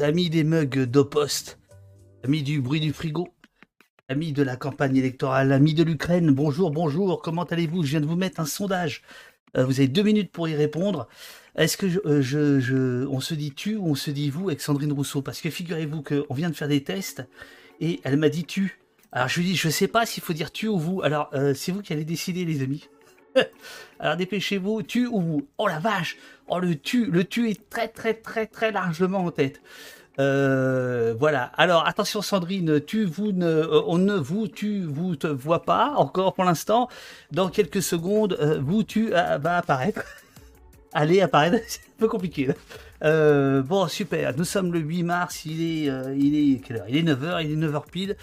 tous, amis des mugs d'Opost, amis du bruit du frigo, amis de la campagne électorale, amis de l'Ukraine, bonjour, bonjour, comment allez-vous? Je viens de vous mettre un sondage. Euh, vous avez deux minutes pour y répondre. Est-ce que euh, je, on se dit tu ou on se dit vous avec Sandrine Rousseau? Parce que figurez-vous qu'on vient de faire des tests et elle m'a dit tu. Alors je lui dis, je sais pas s'il faut dire tu ou vous. Alors euh, c'est vous qui allez décider, les amis. Alors dépêchez-vous, tu ou vous. Oh la vache Oh le tu, le tu est très très très très largement en tête. Euh, voilà. Alors attention Sandrine, tu vous ne, euh, on ne vous vous te vois pas encore pour l'instant. Dans quelques secondes, vous tu va apparaître. Allez apparaître. C'est un peu compliqué. bon super. Nous sommes le 8 mars. Il est il Il est 9h. Il est 9h pile.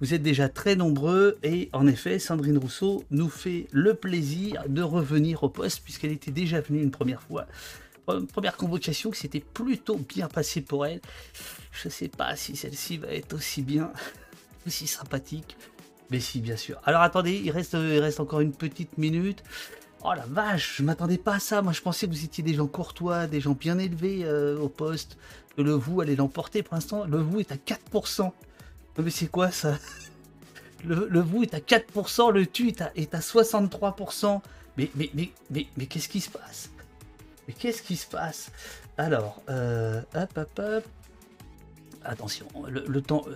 Vous êtes déjà très nombreux et en effet, Sandrine Rousseau nous fait le plaisir de revenir au poste puisqu'elle était déjà venue une première fois. Première convocation qui s'était plutôt bien passée pour elle. Je ne sais pas si celle-ci va être aussi bien, aussi sympathique. Mais si, bien sûr. Alors attendez, il reste, il reste encore une petite minute. Oh la vache, je m'attendais pas à ça. Moi, je pensais que vous étiez des gens courtois, des gens bien élevés euh, au poste, que le vous allait l'emporter. Pour l'instant, le vous est à 4%. Mais c'est quoi ça? Le, vous est à 4%, le tu est à, est à 63%. Mais, mais, mais, mais, mais qu'est-ce qui se passe? Mais qu'est-ce qui se passe? Alors, euh, hop, hop, hop. Attention, le, temps. Euh,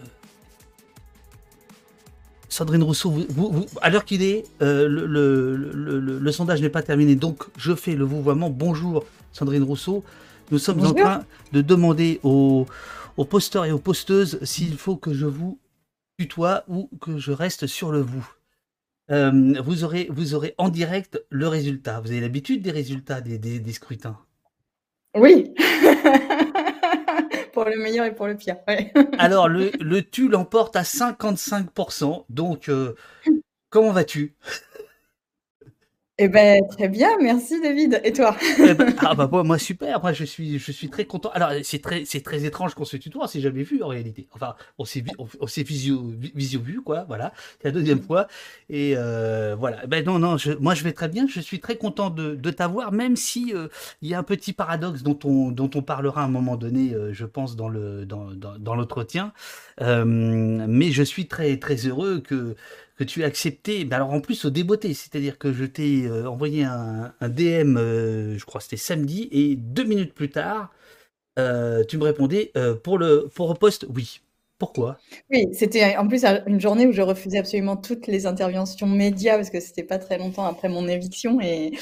Sandrine Rousseau, vous, à l'heure qu'il est, euh, le, sondage n'est pas terminé, donc je fais le vouvoiement. Bonjour Sandrine Rousseau. Nous sommes en train de demander aux, aux posteurs et aux posteuses s'il faut que je vous tutoie ou que je reste sur le vous. Euh, vous, aurez, vous aurez en direct le résultat. Vous avez l'habitude des résultats des, des, scrutins? Oui. pour le meilleur et pour le pire. Alors, le, le tu l'emporte à 55%. Donc, euh, comment vas-tu? Eh ben, très bien, merci David. Et toi? Eh ben, ah bah moi, super, moi je suis, je suis très content. Alors c'est très, c'est très étrange qu'on se tutoie, on s'est jamais vu en réalité. Enfin, on s'est, on, s'est visio, visio vu quoi, voilà. C'est la deuxième fois. Et euh, voilà. Ben non, non, moi je vais très bien. Je suis très content de, de t'avoir, même si euh, il y a un petit paradoxe dont on, dont on parlera à un moment donné, euh, je pense dans le, dans, dans, dans l'entretien. mais je suis très, très heureux que que tu as accepté, mais alors en plus au débeauté, c'est-à-dire que je t'ai euh, envoyé un, DM, euh, je crois que c'était samedi, et deux minutes plus tard, euh, tu me répondais pour le pour le poste, oui. Pourquoi? Oui, c'était en plus une journée où je refusais absolument toutes les interventions médias parce que c'était pas très longtemps après mon éviction et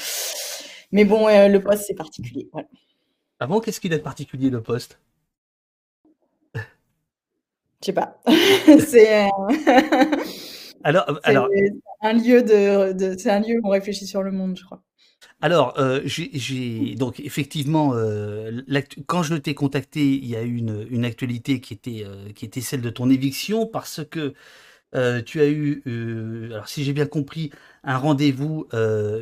mais bon, le poste c'est particulier. Voilà. Avant, qu'est-ce qu'il a de particulier le poste? Je sais pas. c'est alors, euh, alors un lieu de, c'est un lieu où on réfléchit sur le monde, je crois. Alors, euh, j'ai donc effectivement, euh, quand je t'ai contacté, il y a eu une, une actualité qui était, qui était celle de ton éviction parce que tu as eu, alors si j'ai bien compris, un rendez-vous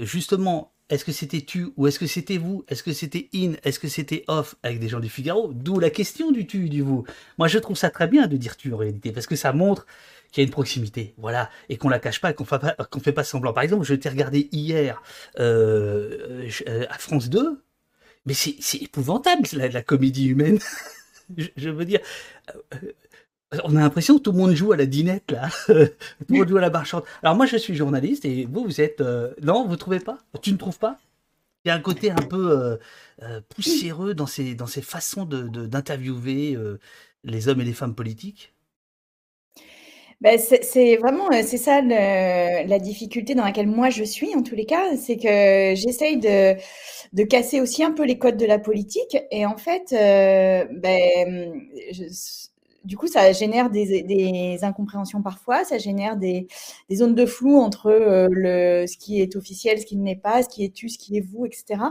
justement. Est-ce que c'était tu ou est-ce que c'était vous? Est-ce que c'était in? Est-ce que c'était off? Avec des gens du Figaro? D'où la question du tu, du vous. Moi, je trouve ça très bien de dire tu en réalité parce que ça montre qu'il y a une proximité, voilà, et qu'on la cache pas, qu'on qu'on fait pas semblant. Par exemple, je t'ai regardé hier euh, euh, à France 2, mais c'est, épouvantable la, la, comédie humaine. je, veux dire, euh, on a l'impression que tout le monde joue à la dinette là, tout le monde joue à la marchande. Alors moi, je suis journaliste et vous, vous êtes, non, vous trouvez pas? Tu ne trouves pas? Il y a un côté un peu poussiéreux dans ces, dans ces façons de, d'interviewer les hommes et les femmes politiques? Ben, c'est vraiment, c'est ça la difficulté dans laquelle moi je suis en tous les cas, c'est que j'essaye de de casser aussi un peu les codes de la politique. Et en fait, euh, ben, je du coup, ça génère des, incompréhensions parfois, ça génère des, zones de flou entre euh, le, ce qui est officiel, ce qui ne l'est pas, ce qui est tu, ce qui est vous, etc.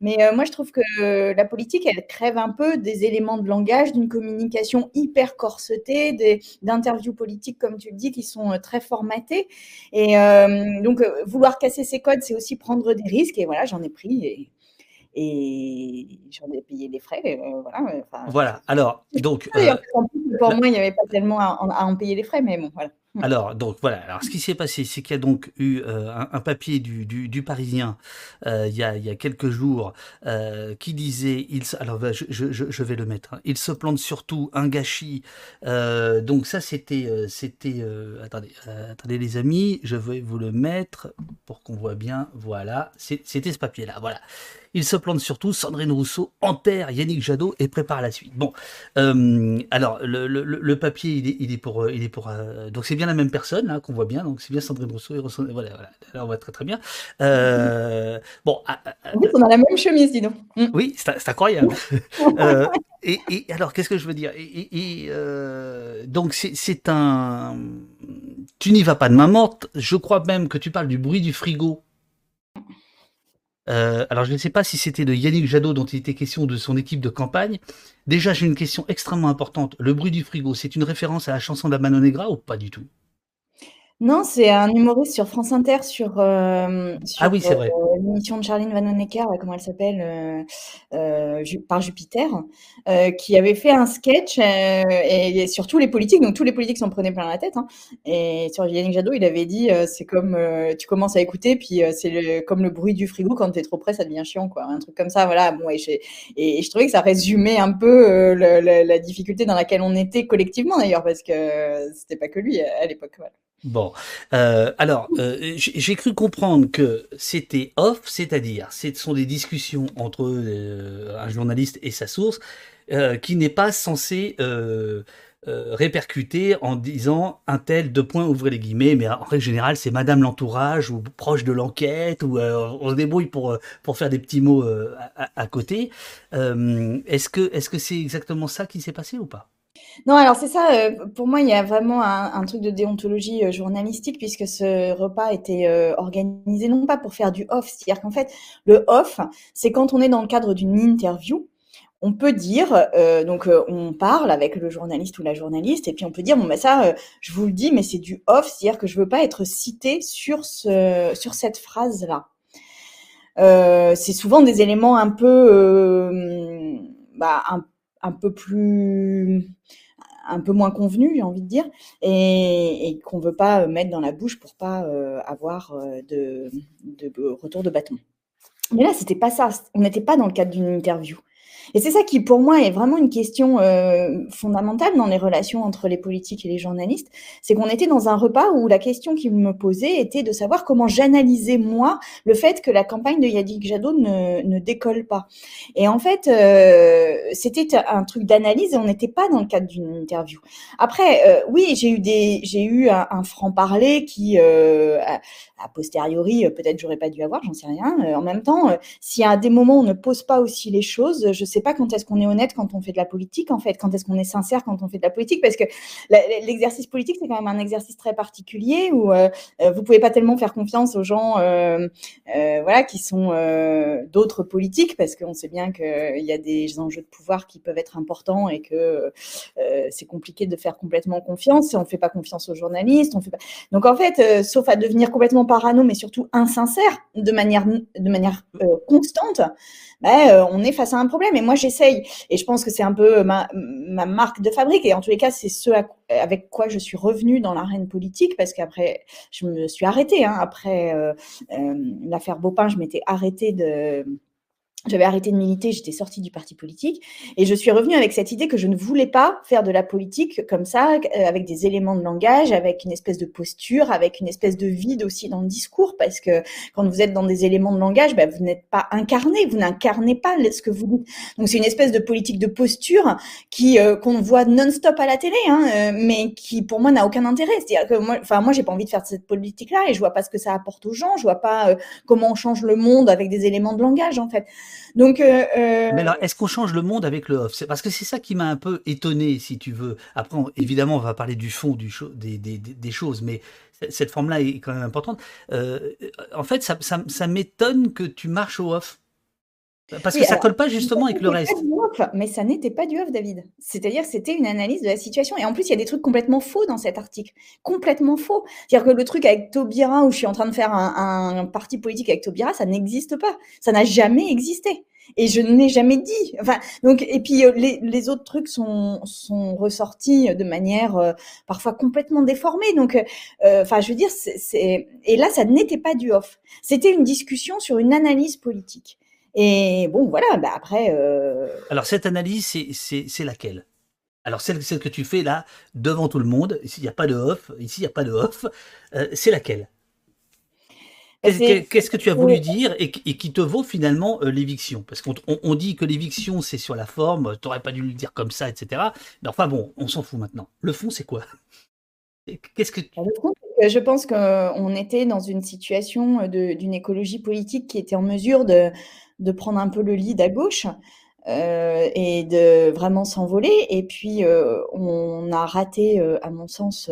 Mais euh, moi, je trouve que la politique, elle crève un peu des éléments de langage, d'une communication hyper corsetée, d'interviews politiques, comme tu le dis, qui sont euh, très formatées. Et donc, vouloir casser ces codes, c'est aussi prendre des risques. Et voilà, j'en ai pris. Et j'en ai payé les frais. Euh, voilà, voilà, alors, donc. Euh, pour moi, il n'y avait pas tellement à, en payer les frais, mais bon, voilà. Mmh. Alors, donc voilà. Alors, ce qui s'est passé, c'est qu'il y a donc eu euh, un, papier du, du, Parisien euh, il, y a, il, y a, quelques jours euh, qui disait, il, alors bah, je, je, je, vais le mettre. Hein. il se plante surtout un gâchis. donc ça, c'était, c'était. attendez, attendez les amis, je vais vous le mettre pour qu'on voit bien. Voilà, c'était ce papier-là. Voilà. Il se plante surtout, Sandrine Rousseau enterre Yannick Jadot et prépare la suite. Bon, euh, alors le, le, le, papier, il est, il est pour, il est pour, euh, donc c'est bien la même personne là qu'on voit bien, donc c'est bien Sandrine Rousseau et voilà, voilà, là on voit très très bien. Euh, bon, ah, ah, ah, on a la même chemise, dis donc. Mm. Oui, c'est incroyable. euh, et, et, alors, qu'est-ce que je veux dire? Et, et euh, donc c'est un, tu n'y vas pas de main morte. Je crois même que tu parles du bruit du frigo euh, alors je ne sais pas si c'était de Yannick Jadot dont il était question de son équipe de campagne. Déjà j'ai une question extrêmement importante. Le bruit du frigo, c'est une référence à la chanson de la Mano Negra ou pas du tout? Non, c'est un humoriste sur France Inter sur, euh, Ah oui, c'est vrai. Euh, l'émission de Charline Vanhoenacker, comment elle s'appelle? Euh, par Jupiter, qui avait fait un sketch, et sur tous les politiques, donc tous les politiques s'en prenaient plein la tête, hein et sur Yannick Jadot, il avait dit, c'est comme, tu commences à écouter, puis, c'est comme le bruit du frigo, quand tu es trop près, ça devient chiant, quoi. Un truc comme ça, voilà. Bon et et je trouvais que ça résumait un peu, la difficulté dans laquelle on était collectivement d'ailleurs, parce que c'était pas que lui à l'époque, voilà. Bon, euh, alors euh, j'ai cru comprendre que c'était off, c'est-à-dire ce sont des discussions entre euh, un journaliste et sa source qui n'est pas censé répercuter en disant un tel deux points ouvrez les guillemets, mais en règle générale c'est Madame l'entourage ou proche de l'enquête ou on se débrouille pour pour faire des petits mots à, à, côté. est-ce que est-ce que c'est exactement ça qui s'est passé ou pas? Non, alors c'est ça, euh, pour moi, il y a vraiment un, truc de déontologie euh, journalistique puisque ce repas était euh, organisé non pas pour faire du off, c'est-à-dire qu'en fait, le off, c'est quand on est dans le cadre d'une interview, on peut dire, donc on parle avec le journaliste ou la journaliste, et puis on peut dire, bon ben ça, je vous le dis, mais c'est du off, c'est-à-dire que je veux pas être cité sur, ce, sur cette phrase-là. c'est souvent des éléments un peu, bah, un peu moins convenu, j'ai envie de dire, et, qu'on veut pas mettre dans la bouche pour pas euh, avoir euh, de, de, retour de bâton. Mais là, c'était pas ça. On n'était pas dans le cadre d'une interview. Et c'est ça qui, pour moi, est vraiment une question euh, fondamentale dans les relations entre les politiques et les journalistes. C'est qu'on était dans un repas où la question qui me posait était de savoir comment j'analysais, moi, le fait que la campagne de Yadik Jadot ne, décolle pas. Et en fait, euh, c'était un truc d'analyse et on n'était pas dans le cadre d'une interview. Après, euh, oui, j'ai eu des, j'ai eu un, franc-parler qui, a, a, posteriori, peut-être j'aurais pas dû avoir, j'en sais rien. en même temps, y a des moments on ne pose pas aussi les choses, je sais pas quand est-ce qu'on est honnête quand on fait de la politique, en fait, quand est-ce qu'on est sincère quand on fait de la politique, parce que l'exercice politique, c'est quand même un exercice très particulier où euh, euh, vous pouvez pas tellement faire confiance aux gens, euh, voilà, qui sont d'autres politiques, parce qu'on sait bien qu'il y a des enjeux de pouvoir qui peuvent être importants et que c'est compliqué de faire complètement confiance. On fait pas confiance aux journalistes. Donc en fait, sauf à devenir complètement parano, mais surtout insincère de manière de manière constante, ben, on est face à un problème. J'essaye, et je pense que c'est un peu ma, ma, marque de fabrique, et en tous les cas, c'est ce avec quoi je suis revenue dans l'arène politique, parce qu'après, je me suis arrêtée. Hein, après euh, euh, l'affaire Beaupin, je m'étais arrêtée de j'avais arrêté de militer, j'étais sortie du parti politique et je suis revenue avec cette idée que je ne voulais pas faire de la politique comme ça, euh, avec des éléments de langage, avec une espèce de posture, avec une espèce de vide aussi dans le discours, parce que quand vous êtes dans des éléments de langage, ben, vous n'êtes pas incarné, vous n'incarnez pas ce que vous dites. Donc c'est une espèce de politique de posture qui euh, qu'on voit non-stop à la télé, hein, euh, mais qui pour moi n'a aucun intérêt. C'est-à-dire que moi, enfin moi j'ai pas envie de faire cette politique-là et je vois pas ce que ça apporte aux gens, je vois pas comment on change le monde avec des éléments de langage en fait. Donc, euh, euh, Mais alors, est-ce qu'on change le monde avec le off? C'est parce que c'est ça qui m'a un peu étonné, si tu veux. Après, évidemment, on va parler du fond des, choses, mais cette forme-là est quand même importante. Euh, en fait, ça, ça m'étonne que tu marches au off. Parce que ça colle pas justement avec le reste. mais ça n'était pas du off, David. C'est-à-dire c'était une analyse de la situation. Et en plus, il y a des trucs complètement faux dans cet article. Complètement faux. C'est-à-dire que le truc avec Taubira, où je suis en train de faire un, un parti politique avec Taubira, ça n'existe pas. Ça n'a jamais existé. Et je ne l'ai jamais dit. Enfin, donc, et puis euh, les, les, autres trucs sont, sont ressortis de manière euh, parfois complètement déformée. Donc, euh, enfin, je veux dire, c'est, et là, ça n'était pas du off. C'était une discussion sur une analyse politique. Et bon, voilà. Bah après. Alors cette analyse, c'est laquelle? Alors celle, celle, que tu fais là devant tout le monde, ici il n'y a pas de off, ici il n'y a pas de off, c'est laquelle? Qu'est-ce que tu as voulu dire et, qui te vaut finalement euh, l'éviction? Parce qu'on dit que l'éviction c'est sur la forme, tu n'aurais pas dû le dire comme ça, etc. Mais enfin bon, on s'en fout maintenant. Le fond c'est quoi? Qu'est-ce que bah, Le fond, je pense qu'on était dans une situation d'une écologie politique qui était en mesure de, prendre un peu le lead à gauche. Euh, et de vraiment s'envoler. Et puis, euh, on a raté, à mon sens,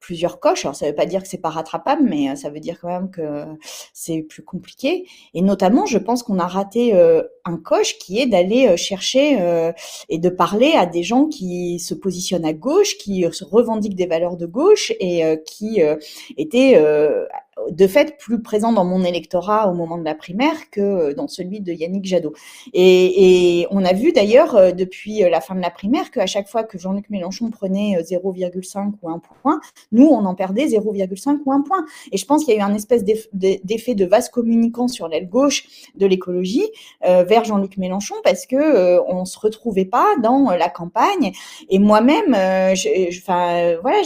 plusieurs coches. Alors, ça ne veut pas dire que c'est pas rattrapable, mais euh, ça veut dire quand même que c'est plus compliqué. Et notamment, je pense qu'on a raté euh, un coche qui est d'aller euh, chercher et de parler à des gens qui se positionnent à gauche, qui revendiquent des valeurs de gauche et qui étaient de fait plus présent dans mon électorat au moment de la primaire que euh, dans celui de Yannick Jadot. Et, on a vu d'ailleurs euh, depuis euh, la fin de la primaire qu'à chaque fois que Jean-Luc Mélenchon prenait 0,5 ou 1 point, nous, on en perdait 0,5 ou 1 point. Et je pense qu'il y a eu un espèce d'effet de vase communicant sur l'aile gauche de l'écologie vers Jean-Luc Mélenchon parce que on se retrouvait pas dans la campagne. Et moi-même, enfin voilà,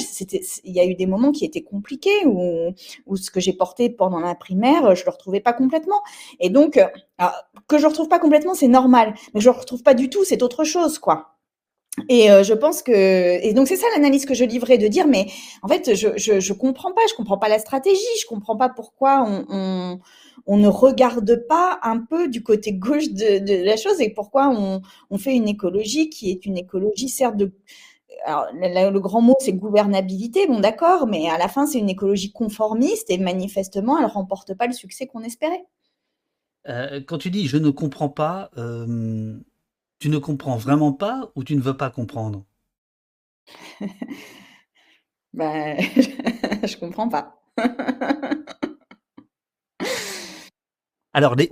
il y a eu des moments qui étaient compliqués où, où ce que j'ai porté pendant la primaire, je le retrouvais pas complètement. Et donc, euh, que je le retrouve pas complètement, c'est normal. Mais je le retrouve pas du tout, c'est autre chose, quoi. Et euh, je pense que et donc c'est ça l'analyse que je livrais de dire mais en fait je, je, je comprends pas je comprends pas la stratégie je comprends pas pourquoi on, on, on ne regarde pas un peu du côté gauche de, de la chose et pourquoi on, on fait une écologie qui est une écologie certes de alors, le, grand mot, c'est gouvernabilité, bon d'accord, mais à la fin, c'est une écologie conformiste et manifestement, elle ne remporte pas le succès qu'on espérait. Euh, quand tu dis je ne comprends pas, euh, tu ne comprends vraiment pas ou tu ne veux pas comprendre? Ben, je comprends pas. Alors, les,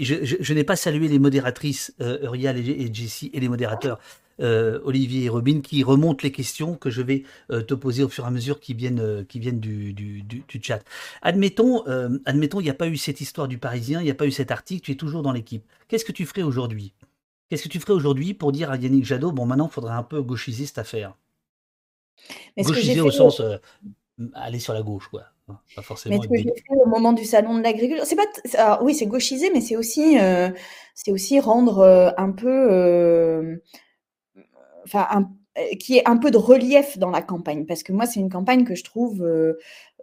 je, n'ai pas salué les modératrices euh, Uriel et, Jessie et les modérateurs euh, Olivier et Robin qui remontent les questions que je vais euh, te poser au fur et à mesure qui viennent, euh, qui viennent du, du, chat. Admettons, admettons, il n'y a pas eu cette histoire du Parisien, il n'y a pas eu cet article, tu es toujours dans l'équipe. Qu'est-ce que tu ferais aujourd'hui? Qu'est-ce que tu ferais aujourd'hui pour dire à Yannick Jadot, bon, maintenant, il faudrait un peu gauchiser cette affaire? Gauchiser au sens aller sur la gauche, quoi. Pas forcément. Mais ce que j'ai fait au moment du salon de l'agriculture, c'est pas, oui, c'est gauchiser, mais c'est aussi, c'est aussi rendre un peu enfin, un, euh, qui est un peu de relief dans la campagne, parce que moi, c'est une campagne que je trouve euh,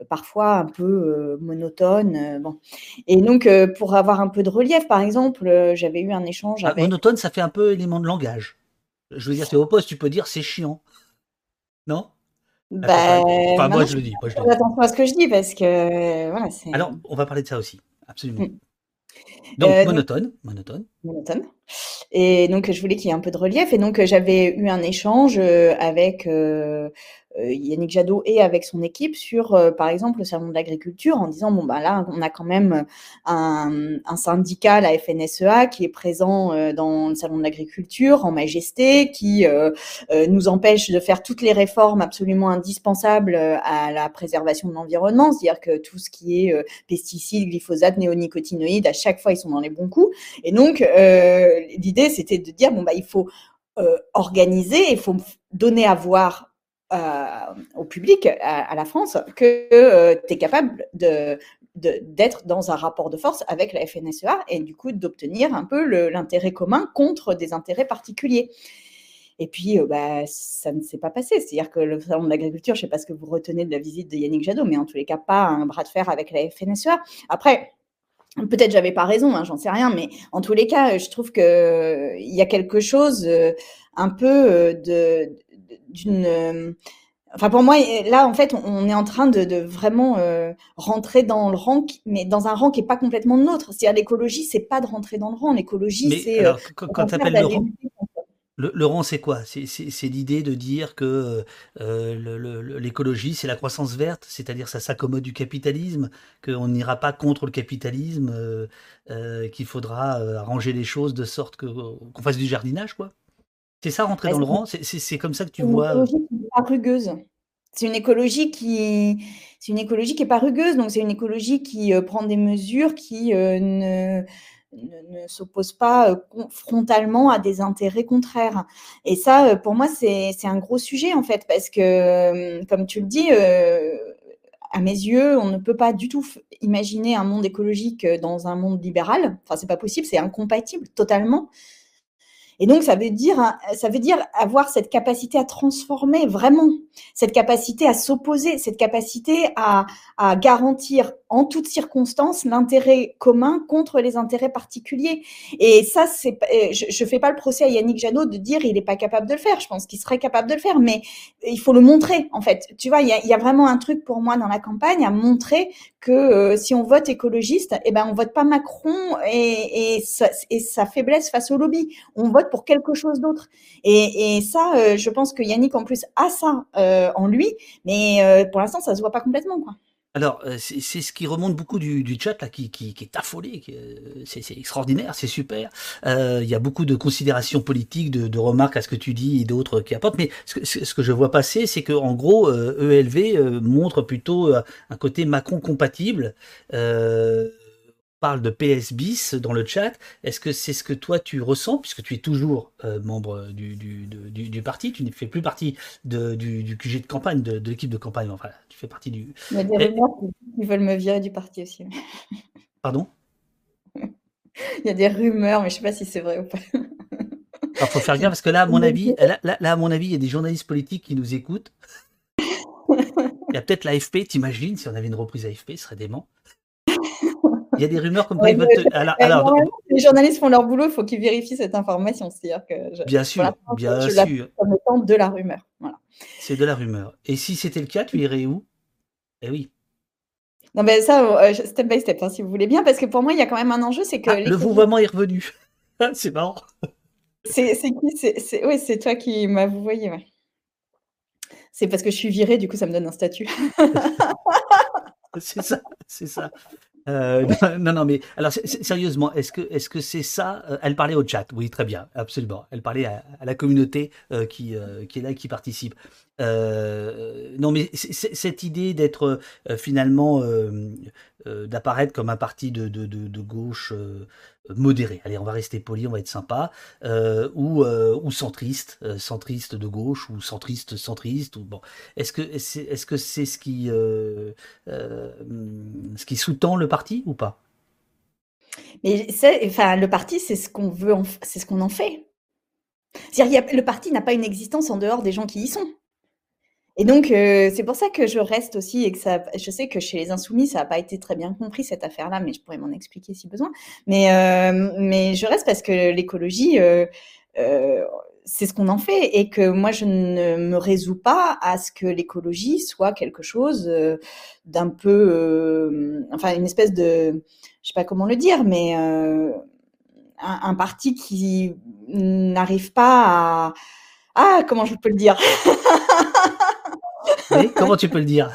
parfois un peu euh, monotone. bon. Et donc, pour avoir un peu de relief, par exemple, j'avais eu un échange ah, Monotone, ça fait un peu élément de langage. Je veux dire, c'est au poste, tu peux dire c'est chiant. Non? Bah, enfin, moi, je le dis. Moi, je attention à ce que je dis, parce que voilà, Alors, on va parler de ça aussi, absolument. Mm. Donc, monotone, monotone. Monotone. Et donc, je voulais qu'il y ait un peu de relief. Et donc, j'avais eu un échange euh, avec euh, euh, Yannick Jadot et avec son équipe sur, euh, par exemple, le salon de l'agriculture en disant, bon, bah là, on a quand même un, un syndicat, la FNSEA, qui est présent euh, dans le salon de l'agriculture en majesté, qui nous empêche de faire toutes les réformes absolument indispensables à la préservation de l'environnement, c'est-à-dire que tout ce qui est pesticides, glyphosate, néonicotinoïdes, à chaque fois, ils sont dans les bons coups. Et donc, l'idée, c'était de dire, bon, bah, il faut organiser, il faut donner à voir euh, au public, à, la France, que euh, tu es capable de, d'être dans un rapport de force avec la FNSEA et du coup d'obtenir un peu l'intérêt commun contre des intérêts particuliers. Et puis, euh, bah, ça ne s'est pas passé. C'est-à-dire que le salon de l'agriculture, je ne sais pas ce que vous retenez de la visite de Yannick Jadot, mais en tous les cas, pas un bras de fer avec la FNSEA. Après, Peut-être j'avais pas raison, hein, j'en sais rien, mais en tous les cas, je trouve que il y a quelque chose un peu de d'une. Euh, enfin, pour moi, là, en fait, on est en train de, vraiment euh, rentrer dans le rang, mais dans un rang qui est pas complètement nôtre. C'est-à-dire, l'écologie, c'est pas de rentrer dans le rang. L'écologie, c'est. Euh, quand, tu appelles le rang. Laurent, c'est quoi? C'est l'idée de dire que euh, l'écologie, c'est la croissance verte, c'est-à-dire ça s'accommode du capitalisme, qu'on n'ira pas contre le capitalisme, qu'il faudra arranger les choses de sorte qu'on fasse du jardinage, quoi. C'est ça rentrer dans le rang C'est comme ça que tu vois. Une écologie qui pas rugueuse. C'est une écologie qui, c'est une écologie qui est pas rugueuse. Donc c'est une écologie qui prend des mesures qui ne ne, s'oppose pas euh, frontalement à des intérêts contraires. Et ça, euh, pour moi, c'est un gros sujet, en fait, parce que, euh, comme tu le dis, à mes yeux, on ne peut pas du tout imaginer un monde écologique dans un monde libéral. Enfin, c'est pas possible, c'est incompatible totalement. Et donc, ça veut dire, hein, ça veut dire avoir cette capacité à transformer vraiment, cette capacité à s'opposer, cette capacité à, garantir en toutes circonstances l'intérêt commun contre les intérêts particuliers. Et ça, c'est, euh, je, je fais pas le procès à Yannick Jadot de dire il n'est pas capable de le faire. Je pense qu'il serait capable de le faire, mais il faut le montrer en fait. Tu vois, il y a, vraiment un truc pour moi dans la campagne à montrer que euh, si on vote écologiste, eh ben on vote pas Macron et, et, sa, et sa faiblesse face au lobby. On vote pour quelque chose d'autre. Et, ça, euh, je pense que Yannick en plus a ça euh, en lui, mais euh, pour l'instant, ça se voit pas complètement, quoi. Alors, c'est ce qui remonte beaucoup du, chat là, qui, est affolé, c'est extraordinaire, c'est super. Il y a beaucoup de considérations politiques, de, remarques à ce que tu dis et d'autres qui apportent. Mais ce que, je vois passer, c'est que en gros, ELV e montre plutôt un côté Macron compatible. Parle de PS bis dans le chat. Est-ce que c'est ce que toi tu ressens, puisque tu es toujours euh, membre du, du, du, du, parti, tu ne fais plus partie de, du, QG de campagne, de, l'équipe de campagne, enfin, tu fais partie du... Il y a des rumeurs qui veulent me virer du parti aussi. Pardon? Il y a des rumeurs, mais je ne sais pas si c'est vrai ou pas. Il faut faire gaffe, parce que là, à mon avis, là, là, à mon avis, il y a des journalistes politiques qui nous écoutent. Il y a peut-être l'AFP, t'imagines, si on avait une reprise AFP, ce serait dément. Il y a des rumeurs comme quoi ils veulent alors, les journalistes font leur boulot, il faut qu'ils vérifient cette information. C'est-à-dire que bien sûr, bien je sûr. Comme de la rumeur. Voilà. C'est de la rumeur. Et si c'était le cas, tu irais où? Eh oui. Non, mais ça, euh, step by step, hein, si vous voulez bien, parce que pour moi, il y a quand même un enjeu, c'est que. Ah, le vouvoiement est revenu. c'est marrant. C'est qui c'est toi qui m'as vouvoyé, ouais. C'est parce que je suis virée, du coup, ça me donne un statut. c'est ça, c'est ça. Euh, non, non, mais alors sérieusement, est-ce que est-ce que c'est ça euh, Elle parlait au chat, oui, très bien, absolument. Elle parlait à, la communauté euh, qui qui est là, qui participe. Non, mais cette idée d'être finalement d'apparaître comme un parti de, gauche modéré. Allez, on va rester poli, on va être sympa. Euh, ou, euh, centriste, euh, centriste de gauche, ou centriste centriste. Ou bon, est-ce que c'est est-ce que c'est ce qui ce qui sous-tend le parti ou pas? Mais enfin, le parti, c'est ce qu'on veut, c'est ce qu'on en fait. le parti n'a pas une existence en dehors des gens qui y sont. Et donc, euh, c'est pour ça que je reste aussi et que ça, je sais que chez les Insoumis, ça n'a pas été très bien compris cette affaire-là, mais je pourrais m'en expliquer si besoin. Mais, euh, mais je reste parce que l'écologie, euh, c'est ce qu'on en fait et que moi, je ne me résous pas à ce que l'écologie soit quelque chose d'un peu, enfin, une espèce de, je sais pas comment le dire, mais un, un, parti qui n'arrive pas à, ah, comment je peux le dire? comment tu peux le dire?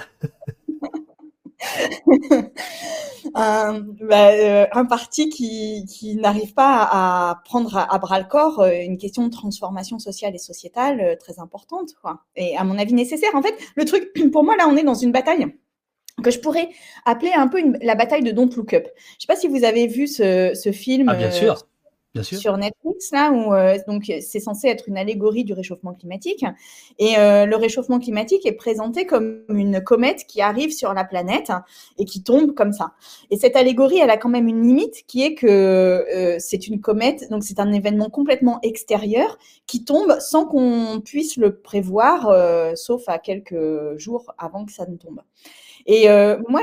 Un, bah, euh, un, parti qui, qui n'arrive pas à prendre à, bras le corps euh, une question de transformation sociale et sociétale euh, très importante, quoi. Et à mon avis nécessaire. En fait, le truc, pour moi, là, on est dans une bataille que je pourrais appeler un peu la bataille de Don't Look Up. Je sais pas si vous avez vu ce, ce film. Ah, bien sûr sur Netflix, là, où euh, c'est censé être une allégorie du réchauffement climatique. Et euh, le réchauffement climatique est présenté comme une comète qui arrive sur la planète et qui tombe comme ça. Et cette allégorie, elle a quand même une limite qui est que euh, c'est une comète, donc c'est un événement complètement extérieur qui tombe sans qu'on puisse le prévoir, sauf à quelques jours avant que ça ne tombe. Et euh, moi,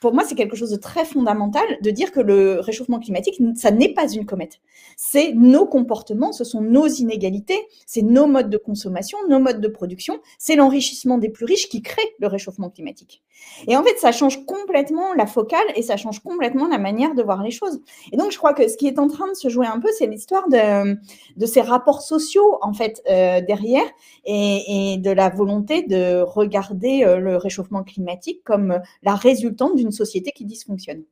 pour moi, c'est quelque chose de très fondamental de dire que le réchauffement climatique, ça n'est pas une comète. C'est nos comportements, ce sont nos inégalités, c'est nos modes de consommation, nos modes de production, c'est l'enrichissement des plus riches qui crée le réchauffement climatique. Et en fait, ça change complètement la focale et ça change complètement la manière de voir les choses. Et donc, je crois que ce qui est en train de se jouer un peu, c'est l'histoire de, ces rapports sociaux, en fait, euh, derrière et, et, de la volonté de regarder euh, le réchauffement climatique comme euh, la résultante d'une société qui dysfonctionne.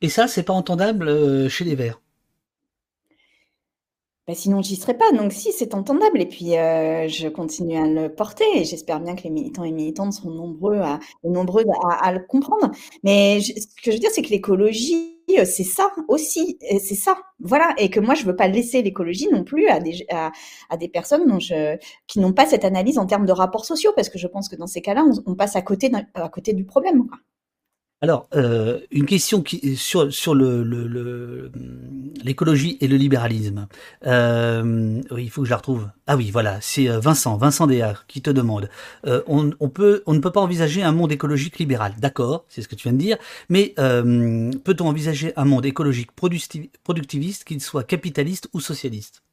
Et ça, c'est pas entendable euh, chez les Verts bah, sinon, j'y serais pas. Donc, si, c'est entendable. Et puis, euh, je continue à le porter. Et j'espère bien que les militants et militantes seront nombreux à, nombreux à, le comprendre. Mais ce que je veux dire, c'est que l'écologie, euh, c'est ça aussi. C'est ça. Voilà. Et que moi, je veux pas laisser l'écologie non plus à des, à, des personnes dont je, qui n'ont pas cette analyse en termes de rapports sociaux. Parce que je pense que dans ces cas-là, on, passe à côté, à côté du problème. Quoi. Alors, euh, une question sur, l'écologie et le libéralisme. Euh, il faut que je la retrouve. Ah oui, voilà, c'est euh, Vincent, Vincent Déard qui te demande. on, peut, on ne peut pas envisager un monde écologique libéral. D'accord, c'est ce que tu viens de dire. Mais peut-on envisager un monde écologique productiviste, qu'il soit capitaliste ou socialiste?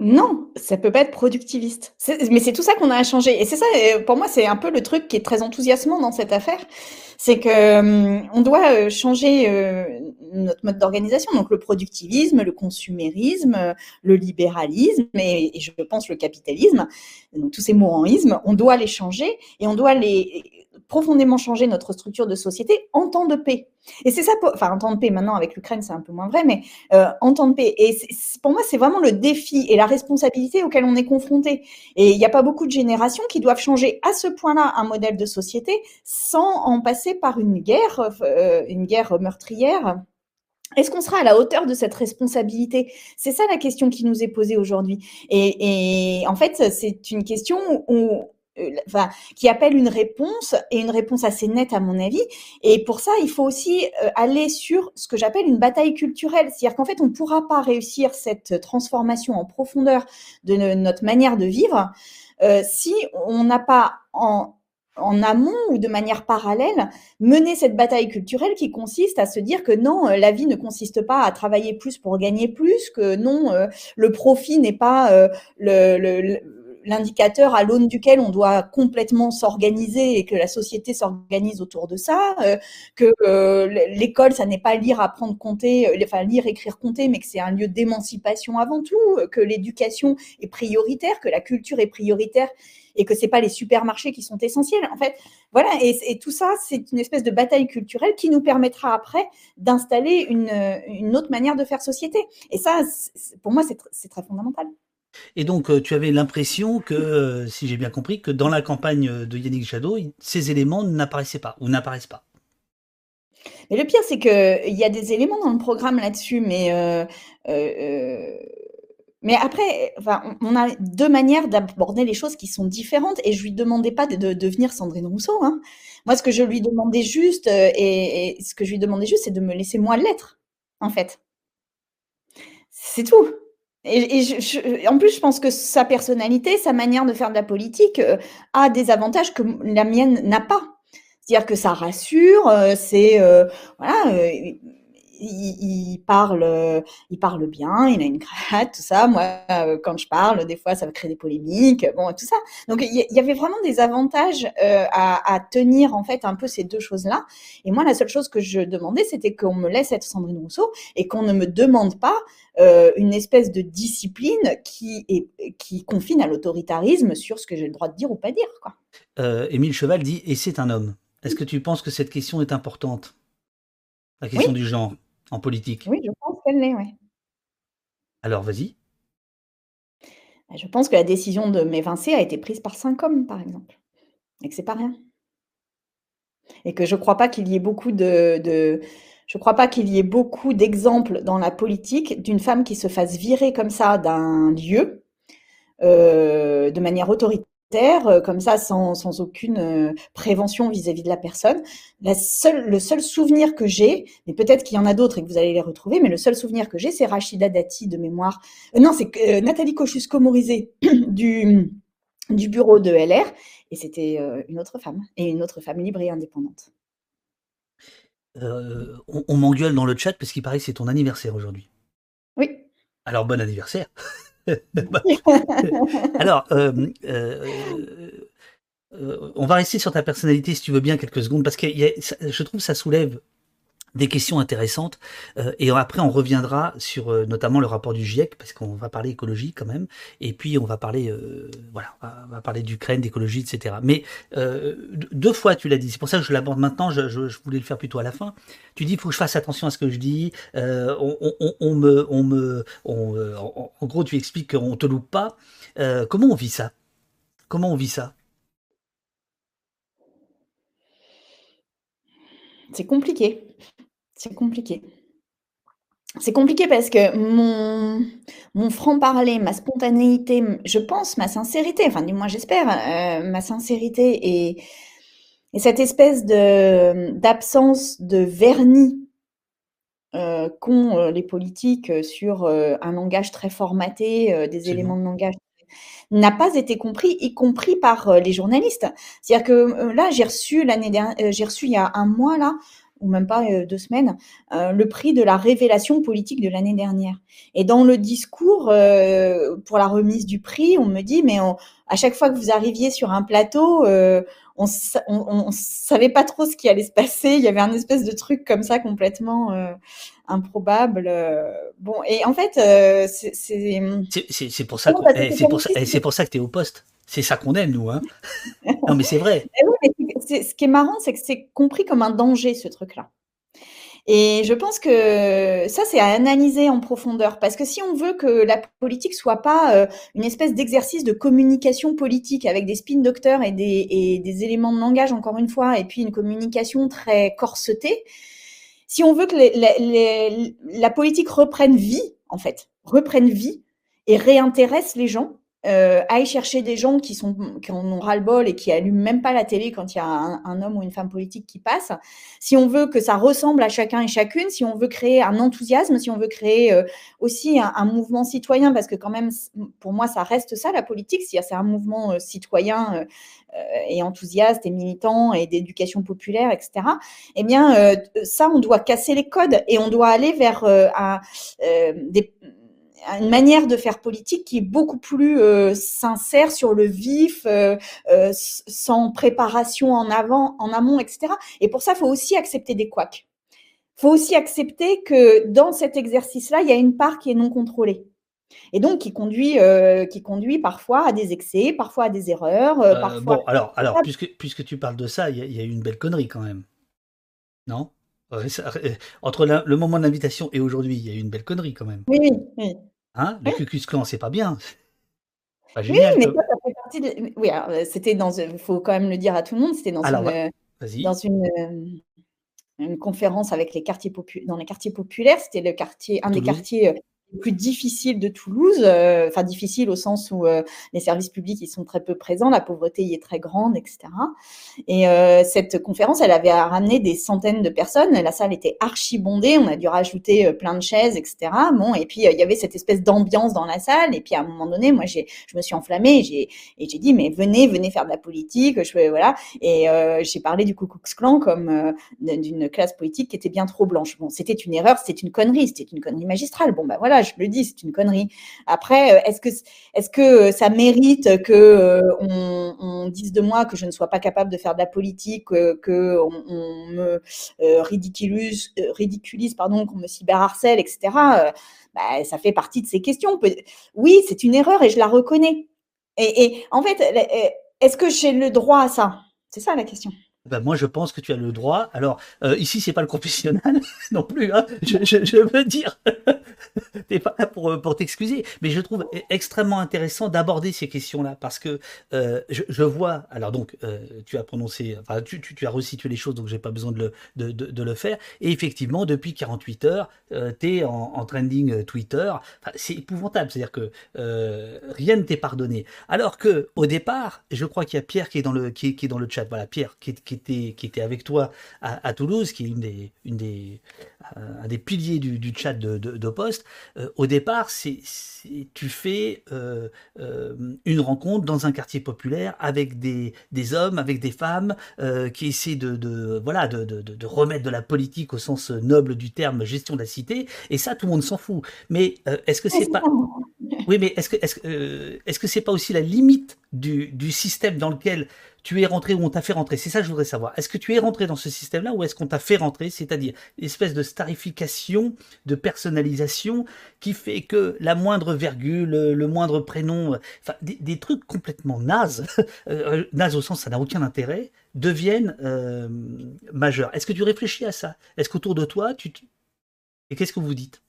Non, ça peut pas être productiviste. Mais c'est tout ça qu'on a à changer. Et c'est ça, pour moi, c'est un peu le truc qui est très enthousiasmant dans cette affaire. C'est que hum, on doit euh, changer euh, notre mode d'organisation. Donc le productivisme, le consumérisme, le libéralisme et, je pense le capitalisme. Tous ces mots on doit les changer et on doit les profondément changer notre structure de société en temps de paix. Et c'est ça, enfin en temps de paix maintenant avec l'Ukraine c'est un peu moins vrai, mais euh, en temps de paix. Et pour moi c'est vraiment le défi et la responsabilité auquel on est confronté. Et il n'y a pas beaucoup de générations qui doivent changer à ce point-là un modèle de société sans en passer par une guerre, euh, une guerre meurtrière. Est-ce qu'on sera à la hauteur de cette responsabilité? C'est ça la question qui nous est posée aujourd'hui. Et, et, en fait, c'est une question où enfin, qui appelle une réponse et une réponse assez nette à mon avis. Et pour ça, il faut aussi euh, aller sur ce que j'appelle une bataille culturelle. C'est-à-dire qu'en fait, on ne pourra pas réussir cette transformation en profondeur de notre manière de vivre euh, si on n'a pas en, en amont ou de manière parallèle, mené cette bataille culturelle qui consiste à se dire que non, la vie ne consiste pas à travailler plus pour gagner plus, que non, le profit n'est pas le, le, l'indicateur à l'aune duquel on doit complètement s'organiser et que la société s'organise autour de ça, euh, que euh, l'école, ça n'est pas lire, apprendre, compter, euh, enfin lire, écrire, compter, mais que c'est un lieu d'émancipation avant tout, que l'éducation est prioritaire, que la culture est prioritaire et que c'est pas les supermarchés qui sont essentiels. En fait, voilà, et, tout ça, c'est une espèce de bataille culturelle qui nous permettra après d'installer une, une autre manière de faire société. Et ça, pour moi, c'est très fondamental. Et donc, euh, tu avais l'impression que, euh, si j'ai bien compris, que dans la campagne de Yannick Jadot, ces éléments n'apparaissaient pas ou n'apparaissent pas. Mais le pire, c'est qu'il y a des éléments dans le programme là-dessus, mais, euh, mais après, enfin, on a deux manières d'aborder les choses qui sont différentes, et je lui demandais pas de, devenir Sandrine Rousseau. Hein. Moi, ce que je lui demandais juste, et ce que je lui demandais juste, c'est de me laisser moi l'être, en fait. C'est tout. Et, en plus, je pense que sa personnalité, sa manière de faire de la politique euh, a des avantages que la mienne n'a pas. C'est-à-dire que ça rassure, euh, c'est euh, voilà, il, parle, euh, il parle bien, il a une cravate, tout ça. Moi, euh, quand je parle, des fois, ça va créer des polémiques, bon, tout ça. Donc, il y, avait vraiment des avantages euh, à, tenir en fait un peu ces deux choses-là. Et moi, la seule chose que je demandais, c'était qu'on me laisse être Sandrine Rousseau et qu'on ne me demande pas une espèce de discipline qui est qui confine à l'autoritarisme sur ce que j'ai le droit de dire ou pas dire, quoi. Émile Cheval dit et c'est un homme. Est-ce que tu penses que cette question est importante, la question du genre? En politique? Oui, je pense qu'elle l'est, oui. Alors, vas-y. Bah, je pense que la décision de m'évincer a été prise par cinq hommes, par exemple, et que c'est pas rien. Et que je ne crois pas qu'il y ait beaucoup de, de je crois pas qu'il y ait beaucoup d'exemples dans la politique d'une femme qui se fasse virer comme ça d'un lieu euh, de manière autoritaire comme ça, sans, sans aucune euh, prévention vis-à-vis de la personne. La seule, le seul souvenir que j'ai, mais peut-être qu'il y en a d'autres et que vous allez les retrouver, mais le seul souvenir que j'ai, c'est Rachida Dati de mémoire. Euh, non, c'est Nathalie Kosciusko-Morizet du du bureau de LR, et c'était une autre femme, et une autre femme libre et indépendante. on, m'engueule dans le chat parce qu'il paraît que c'est ton anniversaire aujourd'hui. Oui. Alors bon anniversaire. Alors, on va rester sur ta personnalité si tu veux bien quelques secondes parce que je trouve ça soulève des questions intéressantes euh, et après on reviendra sur euh, notamment le rapport du GIEC parce qu'on va parler écologie quand même et puis on va parler euh, voilà on va, parler d'Ukraine d'écologie etc mais deux fois tu l'as dit c'est pour ça que je l'aborde maintenant je, je, voulais le faire plutôt à la fin. Tu dis il faut que je fasse attention à ce que je dis on, on, on, me on me on, en gros tu expliques qu'on te loupe pas. Comment on vit ça? Comment on vit ça? C'est compliqué c'est compliqué. C'est compliqué parce que mon, mon franc-parler, ma spontanéité, je pense, ma sincérité, enfin du moins j'espère, euh, ma sincérité et, et cette espèce d'absence de vernis euh, qu'ont euh, les politiques sur un langage très formaté, des éléments de langage n'a pas été compris, y compris par les journalistes. C'est-à-dire que là, j'ai reçu l'année dernière, j'ai reçu il y a un mois là ou même pas euh, deux semaines, euh, le prix de la révélation politique de l'année dernière. Et dans le discours euh, pour la remise du prix, on me dit, mais à chaque fois que vous arriviez sur un plateau, on, on, savait pas trop ce qui allait se passer. Il y avait un espèce de truc comme ça complètement improbable. bon, et en fait, c'est c'est pour ça eh, c'est pour ça eh, c'est pour ça que tu es au poste. C'est ça qu'on aime, nous. Hein non, mais c'est vrai. ce qui est marrant, c'est que c'est compris comme un danger, ce truc-là. Et je pense que ça, c'est à analyser en profondeur. Parce que si on veut que la politique soit pas euh, une espèce d'exercice de communication politique avec des spin docteurs et des, des, éléments de langage, encore une fois, et puis une communication très corsetée, si on veut que la politique reprenne vie, en fait, reprenne vie et réintéresse les gens, euh, aille chercher des gens qui, sont, qui en ont ras-le-bol et qui allument même pas la télé quand il y a un, homme ou une femme politique qui passe. Si on veut que ça ressemble à chacun et chacune, si on veut créer un enthousiasme, si on veut créer euh, aussi un, mouvement citoyen, parce que quand même, pour moi, ça reste ça, la politique, c'est un mouvement euh, citoyen euh, et enthousiaste et militant et d'éducation populaire, etc. Eh bien, ça, on doit casser les codes et on doit aller vers un, des une manière de faire politique qui est beaucoup plus euh, sincère sur le vif, euh, euh, sans préparation en avant, en amont, etc. Et pour ça, il faut aussi accepter des couacs. Il faut aussi accepter que dans cet exercice-là, il y a une part qui est non contrôlée. Et donc qui conduit, qui conduit parfois à des excès, parfois à des erreurs. parfois bon, alors, alors puisque, puisque tu parles de ça, il y, a eu une belle connerie quand même. Non? Entre le moment de l'invitation et aujourd'hui, il y a eu une belle connerie quand même. Oui, oui. Hein Le Cucus Clan, c'est pas bien. Pas génial, oui, mais ça, ça fait partie de. Oui, euh, c'était dans. Il faut quand même le dire à tout le monde, c'était dans une. Dans une, euh, une conférence avec les quartiers populaires, dans les quartiers populaires, c'était le quartier, un des quartiers euh, plus difficile de Toulouse, euh, enfin difficile au sens où euh, les services publics ils sont très peu présents, la pauvreté y est très grande, etc. Et euh, cette conférence, elle avait ramené des centaines de personnes. La salle était archi bondée, on a dû rajouter plein de chaises, etc. Bon, et puis il y avait cette espèce d'ambiance dans la salle. Et puis à un moment donné, moi j'ai, je me suis enflammée et j'ai, dit mais venez, venez faire de la politique. Je voilà. Et j'ai parlé du Ku Klux comme d'une classe politique qui était bien trop blanche. Bon, c'était une erreur, c'était une connerie, c'était une connerie magistrale. Bon bah voilà je le dis, c'est une connerie. Après, euh, est-ce que, est-ce que euh, ça mérite que euh, on, dise de moi que je ne sois pas capable de faire de la politique, que on, me ridiculise, ridiculise, pardon, qu'on me cyberharcèle, etc. Bah, ça fait partie de ces questions. Oui, c'est une erreur et je la reconnais. Et, en fait, est-ce que j'ai le droit à ça? C'est ça la question. Ben moi, je pense que tu as le droit. Alors, ici, c'est pas le confessionnal non plus. Hein. Je, veux dire, t'es pas là pour, euh, pour t'excuser, mais je trouve e-, extrêmement intéressant d'aborder ces questions-là parce que euh, je, vois. Alors donc, euh, tu as prononcé, tu, tu, as resitué les choses, donc j'ai pas besoin de le, de, de, le faire. Et effectivement, depuis 48 heures, euh, tu es en, en, trending Twitter. C'est épouvantable, c'est-à-dire que euh, rien ne t'est pardonné. Alors que au départ, je crois qu'il y a Pierre qui est dans le qui qui est dans le chat. Voilà, Pierre qui est était, qui était avec toi à, Toulouse, qui est une des, une des, un des piliers du, du chat de, de, Poste, au départ, c'est, tu fais une rencontre dans un quartier populaire avec des, des hommes, avec des femmes qui essaient de, de voilà, de, de, remettre de la politique au sens noble du terme gestion de la cité, et ça, tout le monde s'en fout. Mais est-ce que c'est pas... Oui, mais est-ce que est-ce euh, est-ce que c'est pas aussi la limite du, du, système dans lequel tu es rentré ou on t'a fait rentrer C'est ça que je voudrais savoir. Est-ce que tu es rentré dans ce système-là ou est-ce qu'on t'a fait rentrer? C'est-à-dire espèce de starification, de personnalisation qui fait que la moindre virgule, le moindre prénom, des, trucs complètement nazes, euh, nazes au sens ça n'a aucun intérêt, deviennent euh, majeurs. Est-ce que tu réfléchis à ça? Est-ce qu'autour de toi, tu et qu'est-ce que vous dites?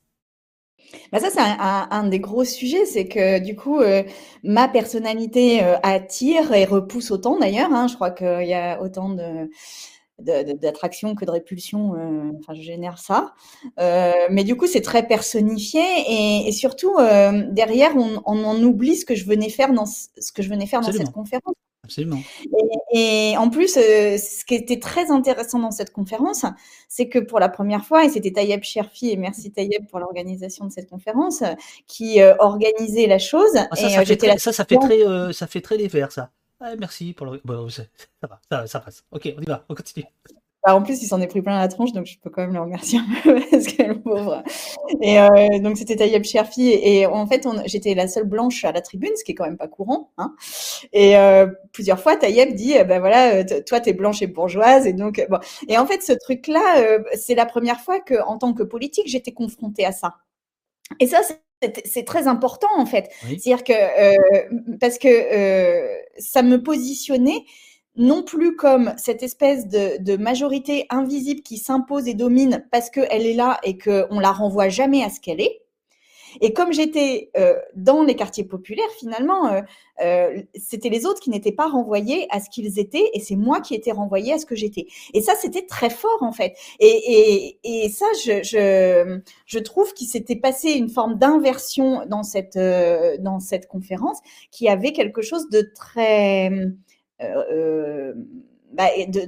Bah, ça, c'est un des gros sujets, c'est que du coup, euh, ma personnalité, euh, attire et repousse autant d'ailleurs, hein. Je crois qu'il y a autant de d'attraction que de répulsion, euh, enfin je génère ça. mais du coup, c'est très personnifié et surtout, derrière on en oublie ce que je venais faire dans ce que je venais faire dans cette conférence. Absolument. Et, en plus, euh, ce qui était très intéressant dans cette conférence, c'est que pour la première fois, et c'était Tayeb Cherfi, et merci Tayeb pour l'organisation de cette conférence, qui euh, organisait la chose. Ah, ça, ça, fait très, ça, ça, fait très, euh, ça fait très les verts, ça. Ah, merci pour le. Bon, ça va, ça, ça passe. Ok, on y va, on continue. Bah, en plus, il s'en est pris plein la tronche, donc je peux quand même le remercier un peu parce que le pauvre. Et euh, donc c'était Tayeb Cherfi et, en fait, j'étais la seule blanche à la tribune, ce qui est quand même pas courant. Hein. Et euh, plusieurs fois, Tayeb dit, ben voilà, toi t'es blanche et bourgeoise, et donc bon. Et en fait, ce truc-là, c'est la première fois que, en tant que politique, j'étais confrontée à ça. Et ça, c'est très important en fait. C'est-à-dire que parce que ça me positionnait non plus comme cette espèce de, majorité invisible qui s'impose et domine parce qu'elle est là et qu'on la renvoie jamais à ce qu'elle est. Et comme j'étais euh, dans les quartiers populaires, finalement, euh, euh, c'était les autres qui n'étaient pas renvoyés à ce qu'ils étaient, et c'est moi qui étais renvoyée à ce que j'étais. Et ça, c'était très fort en fait. Et, ça, je, je trouve qu'il s'était passé une forme d'inversion dans cette dans cette conférence, qui avait quelque chose de très euh, euh, bah, de,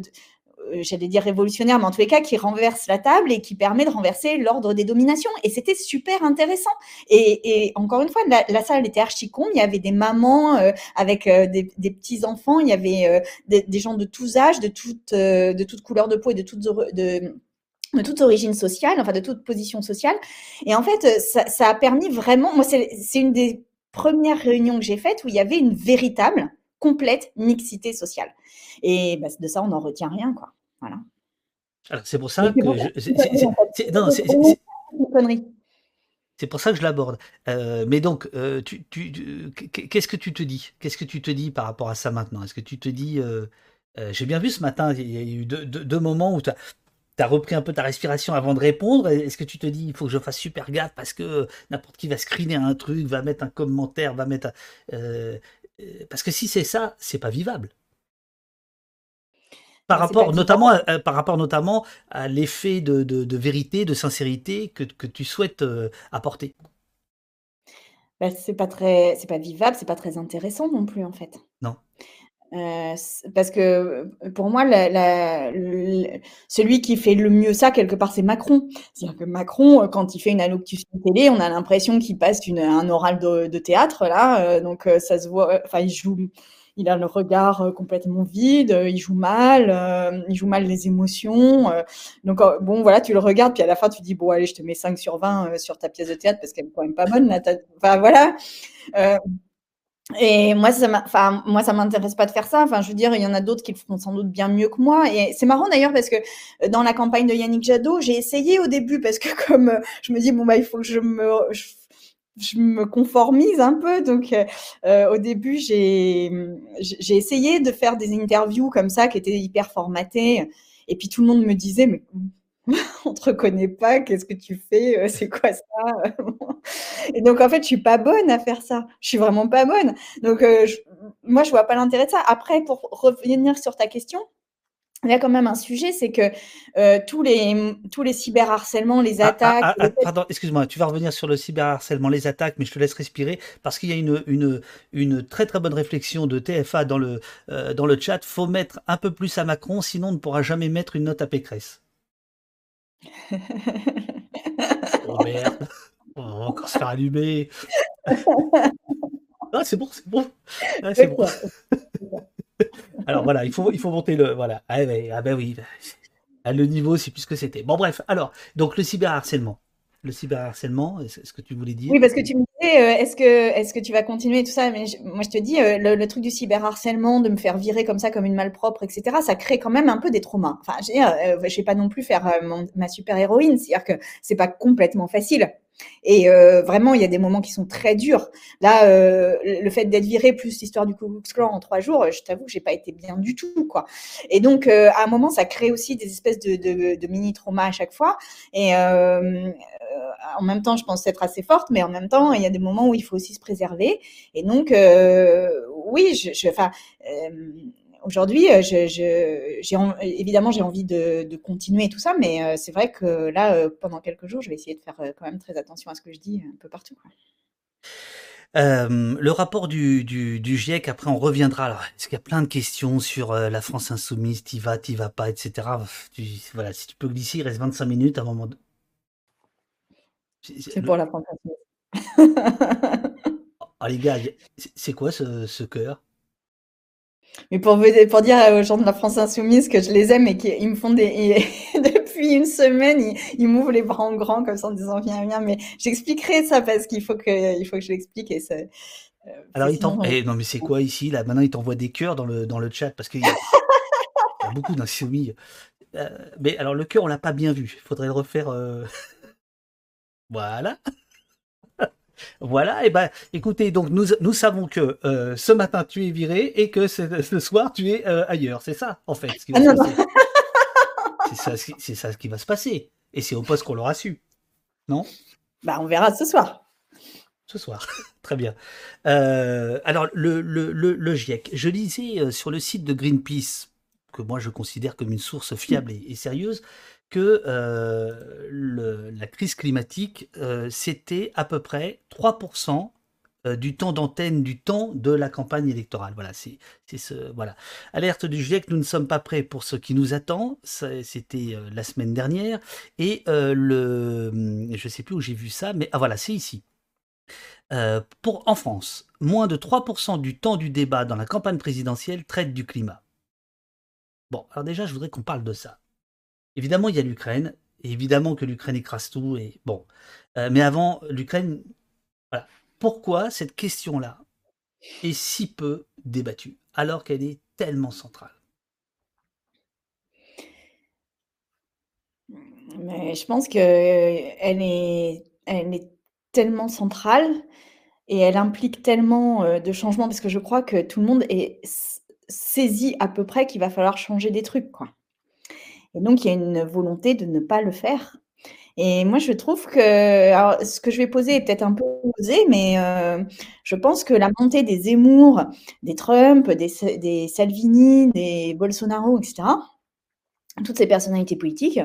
euh, j'allais dire révolutionnaire, mais en tous les cas, qui renverse la table et qui permet de renverser l'ordre des dominations. Et c'était super intéressant. Et, encore une fois, la, salle était archi Il y avait des mamans avec des, petits-enfants. Il y avait des, gens de tous âges, de toutes, de toutes couleurs de peau et de toutes, de, de toute origine sociale, enfin de toute position sociale. Et en fait, ça, ça a permis vraiment, moi, c'est une des premières réunions que j'ai faites où il y avait une véritable complète mixité sociale. Et bah, de ça, on n'en retient rien, quoi. Voilà. c'est pour ça que c'est pour ça que je l'aborde. Euh, mais donc, euh, tu, qu'est-ce que tu te dis? Qu'est-ce que tu te dis par rapport à ça maintenant? Est-ce que tu te dis, euh, j'ai bien vu ce matin, il y a eu deux, moments où tu as, repris un peu ta respiration avant de répondre. Est-ce que tu te dis, il faut que je fasse super gaffe parce que n'importe qui va screener un truc, va mettre un commentaire, va mettre. Euh, parce que si c'est ça, c'est pas vivable. Par rapport, notamment à, par rapport notamment à l'effet de, vérité, de sincérité que, tu souhaites euh, apporter. Bah, c'est pas très, c'est pas vivable, c'est pas très intéressant non plus en fait. Non. Euh, parce que pour moi, celui qui fait le mieux ça quelque part, c'est Macron. C'est-à-dire que Macron, quand il fait une allocution télé, on a l'impression qu'il passe une, un oral de, théâtre là, donc ça se voit. Enfin, il joue, il a le regard complètement vide, il joue mal, il joue mal les émotions. donc bon, voilà, tu le regardes, puis à la fin tu dis bon allez, je te mets 5 sur 20 sur ta pièce de théâtre parce qu'elle est quand même pas bonne là. Enfin voilà. Et moi, ça enfin, moi, ça m'intéresse pas de faire ça. Enfin, je veux dire, il y en a d'autres qui le feront sans doute bien mieux que moi. Et c'est marrant d'ailleurs parce que euh, dans la campagne de Yannick Jadot, j'ai essayé au début parce que comme euh, je me dis bon bah il faut que je me je, me conformise un peu. Donc euh, au début, j'ai j'ai essayé de faire des interviews comme ça qui étaient hyper formatées. Et puis tout le monde me disait mais on te reconnaît pas, qu'est-ce que tu fais, euh, c'est quoi ça Et donc en fait, je suis pas bonne à faire ça. Je suis vraiment pas bonne. Donc euh, moi, je vois pas l'intérêt de ça. Après, pour revenir sur ta question, il y a quand même un sujet, c'est que euh, tous les tous les cyberharcèlements, les Ah, ah, attaques, ah, ah, pardon, excuse-moi, tu vas revenir sur le cyberharcèlement, les attaques, mais je te laisse respirer parce qu'il y a une, une, une très très bonne réflexion de TFA dans le, euh, dans le chat. Faut mettre un peu plus à Macron, sinon on ne pourra jamais mettre une note à Pécresse. Oh merde, on va encore se faire allumer. Ah, c'est bon, c'est bon. Ah, c'est bon. Alors voilà, il faut, il faut monter le. Voilà. Ah, ouais, ah ben oui. Le niveau, c'est plus ce que c'était. Bon, bref, alors, donc le cyberharcèlement. Le cyberharcèlement, est-ce ce que tu voulais dire? Oui, parce que tu me est-ce que, est-ce que tu vas continuer tout ça? Mais je- moi, je te dis, euh, le, le truc du cyberharcèlement, de me faire virer comme ça, comme une malpropre, etc., ça crée quand même un peu des traumas. Enfin, je dire, euh, vais pas non plus faire euh, ma super-héroïne, c'est-à-dire que c'est pas complètement facile. Et euh, vraiment, il y a des moments qui sont très durs. Là, euh, le fait d'être viré plus l'histoire du Ku Klux Klan en trois jours, je t'avoue que j'ai pas été bien du tout, quoi. Et donc, euh, à un moment, ça crée aussi des espèces de, de, de mini-traumas à chaque fois. Et euh, euh, en même temps, je pense être assez forte, mais en même temps, il y a des moments où il faut aussi se préserver. Et donc, euh, oui, je, je, aujourd'hui, euh, je, je, évidemment, j'ai envie de, de continuer tout ça, mais euh, c'est vrai que là, euh, pendant quelques jours, je vais essayer de faire quand même très attention à ce que je dis un peu partout. Quoi. Euh, le rapport du, du, du GIEC, après on reviendra. Alors, parce qu'il y a plein de questions sur euh, la France insoumise, t'y vas, t'y vas pas, etc. Tu, voilà, si tu peux glisser, il reste 25 minutes à un moment. de- C'est- le- pour la France. Ah, les gars, c'est c'est quoi ce, ce cœur? Mais pour, dire aux gens de la France insoumise que je les aime et qu'ils me font des... depuis une semaine, ils, ils m'ouvrent les bras en grand comme ça en disant viens, viens. Mais j'expliquerai ça parce qu'il faut que, il faut que je l'explique. Et ça, euh, Alors, il t'en... eh, non, mais c'est quoi ici là? Maintenant, il t'envoie des cœurs dans le, dans le chat parce qu'il y, a il y a beaucoup d'insoumis. Euh, mais alors, le cœur, on l'a pas bien vu. Il faudrait le refaire. euh, Voilà. Voilà, et ben, écoutez, donc nous, nous savons que euh, ce matin tu es viré et que ce, ce soir tu es euh, ailleurs. C'est ça, en fait, ce qui va Ah. C'est ça, ce qui- c'est ça ce qui va se passer. Et c'est au poste qu'on l'aura su. Non? Bah, on verra ce soir. Ce soir. Très bien. Euh, alors, le, le, le, le GIEC. Je lisais sur le site de Greenpeace, que moi je considère comme une source fiable et, et sérieuse, que euh, la crise climatique, euh, c'était à peu près 3% euh, du temps d'antenne, du temps de la campagne électorale. Voilà, c'est ce voilà. Alerte du GIEC, nous ne sommes pas prêts pour ce qui nous attend. C'était la semaine dernière et le, je sais plus où j'ai vu ça, mais ah voilà, c'est ici. Pour en France, moins de 3% du temps du débat dans la campagne présidentielle traite du climat. Bon, alors déjà, je voudrais qu'on parle de ça. Évidemment, il y a l'Ukraine. Évidemment que l'Ukraine écrase tout. Et bon, Euh, mais avant l'Ukraine, voilà. Pourquoi cette question-là est si peu débattue alors qu'elle est tellement centrale? Mais je pense que elle est, elle est tellement centrale et elle implique tellement euh, de changements parce que je crois que tout le monde est saisi à peu près qu'il va falloir changer des trucs, quoi. Et donc, il y a une volonté de ne pas le faire. Et moi, je trouve que, alors, ce que je vais poser est peut-être un peu osé, mais euh, je pense que la montée des Zemmour, des Trump, des, Sa- des Salvini, des Bolsonaro, etc., toutes ces personnalités politiques,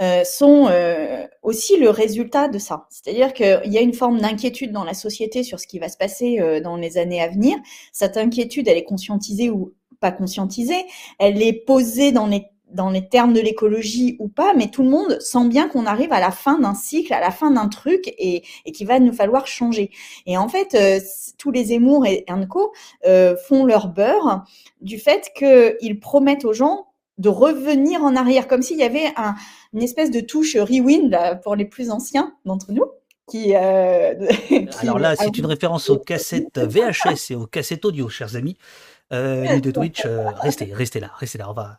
euh, sont euh, aussi le résultat de ça. C'est-à-dire qu'il y a une forme d'inquiétude dans la société sur ce qui va se passer dans les années à venir. Cette inquiétude, elle est conscientisée ou pas conscientisée, elle est posée dans les dans les termes de l'écologie ou pas, mais tout le monde sent bien qu'on arrive à la fin d'un cycle, à la fin d'un truc, et, et qu'il va nous falloir changer. Et en fait, euh, tous les Zemmour et Co euh, font leur beurre du fait qu'ils promettent aux gens de revenir en arrière, comme s'il y avait un, une espèce de touche rewind là, pour les plus anciens d'entre nous. Qui, euh, qui- Alors là, c'est une référence aux cassettes VHS et aux cassettes audio, chers amis. Euh, de Twitch, euh, restez, restez là, restez là. On va.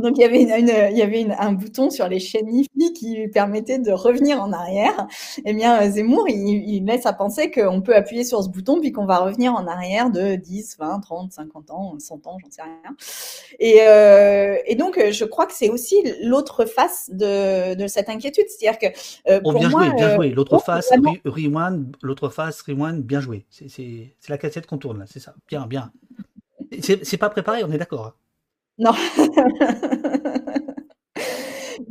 Donc il y avait, une, une- il y avait une- un bouton sur les chaînes IFI qui permettait de revenir en arrière. Eh bien, euh, Zemmour, il, il laisse à penser qu'on peut appuyer sur ce bouton puis qu'on va revenir en arrière de 10, 20, 30, 50 ans, 100 ans, j'en sais rien. Et, euh, et donc, je crois que c'est aussi l'autre face de, de cette inquiétude. C'est-à-dire que euh, Oh, pour bien moi, joué, bien euh, joué. L'autre face, vraiment, re- rewind, l'autre face, rewind, bien joué. C'est la cassette qu'on tourne là, c'est ça. Bien, bien. C'est pas préparé, on est d'accord. Non.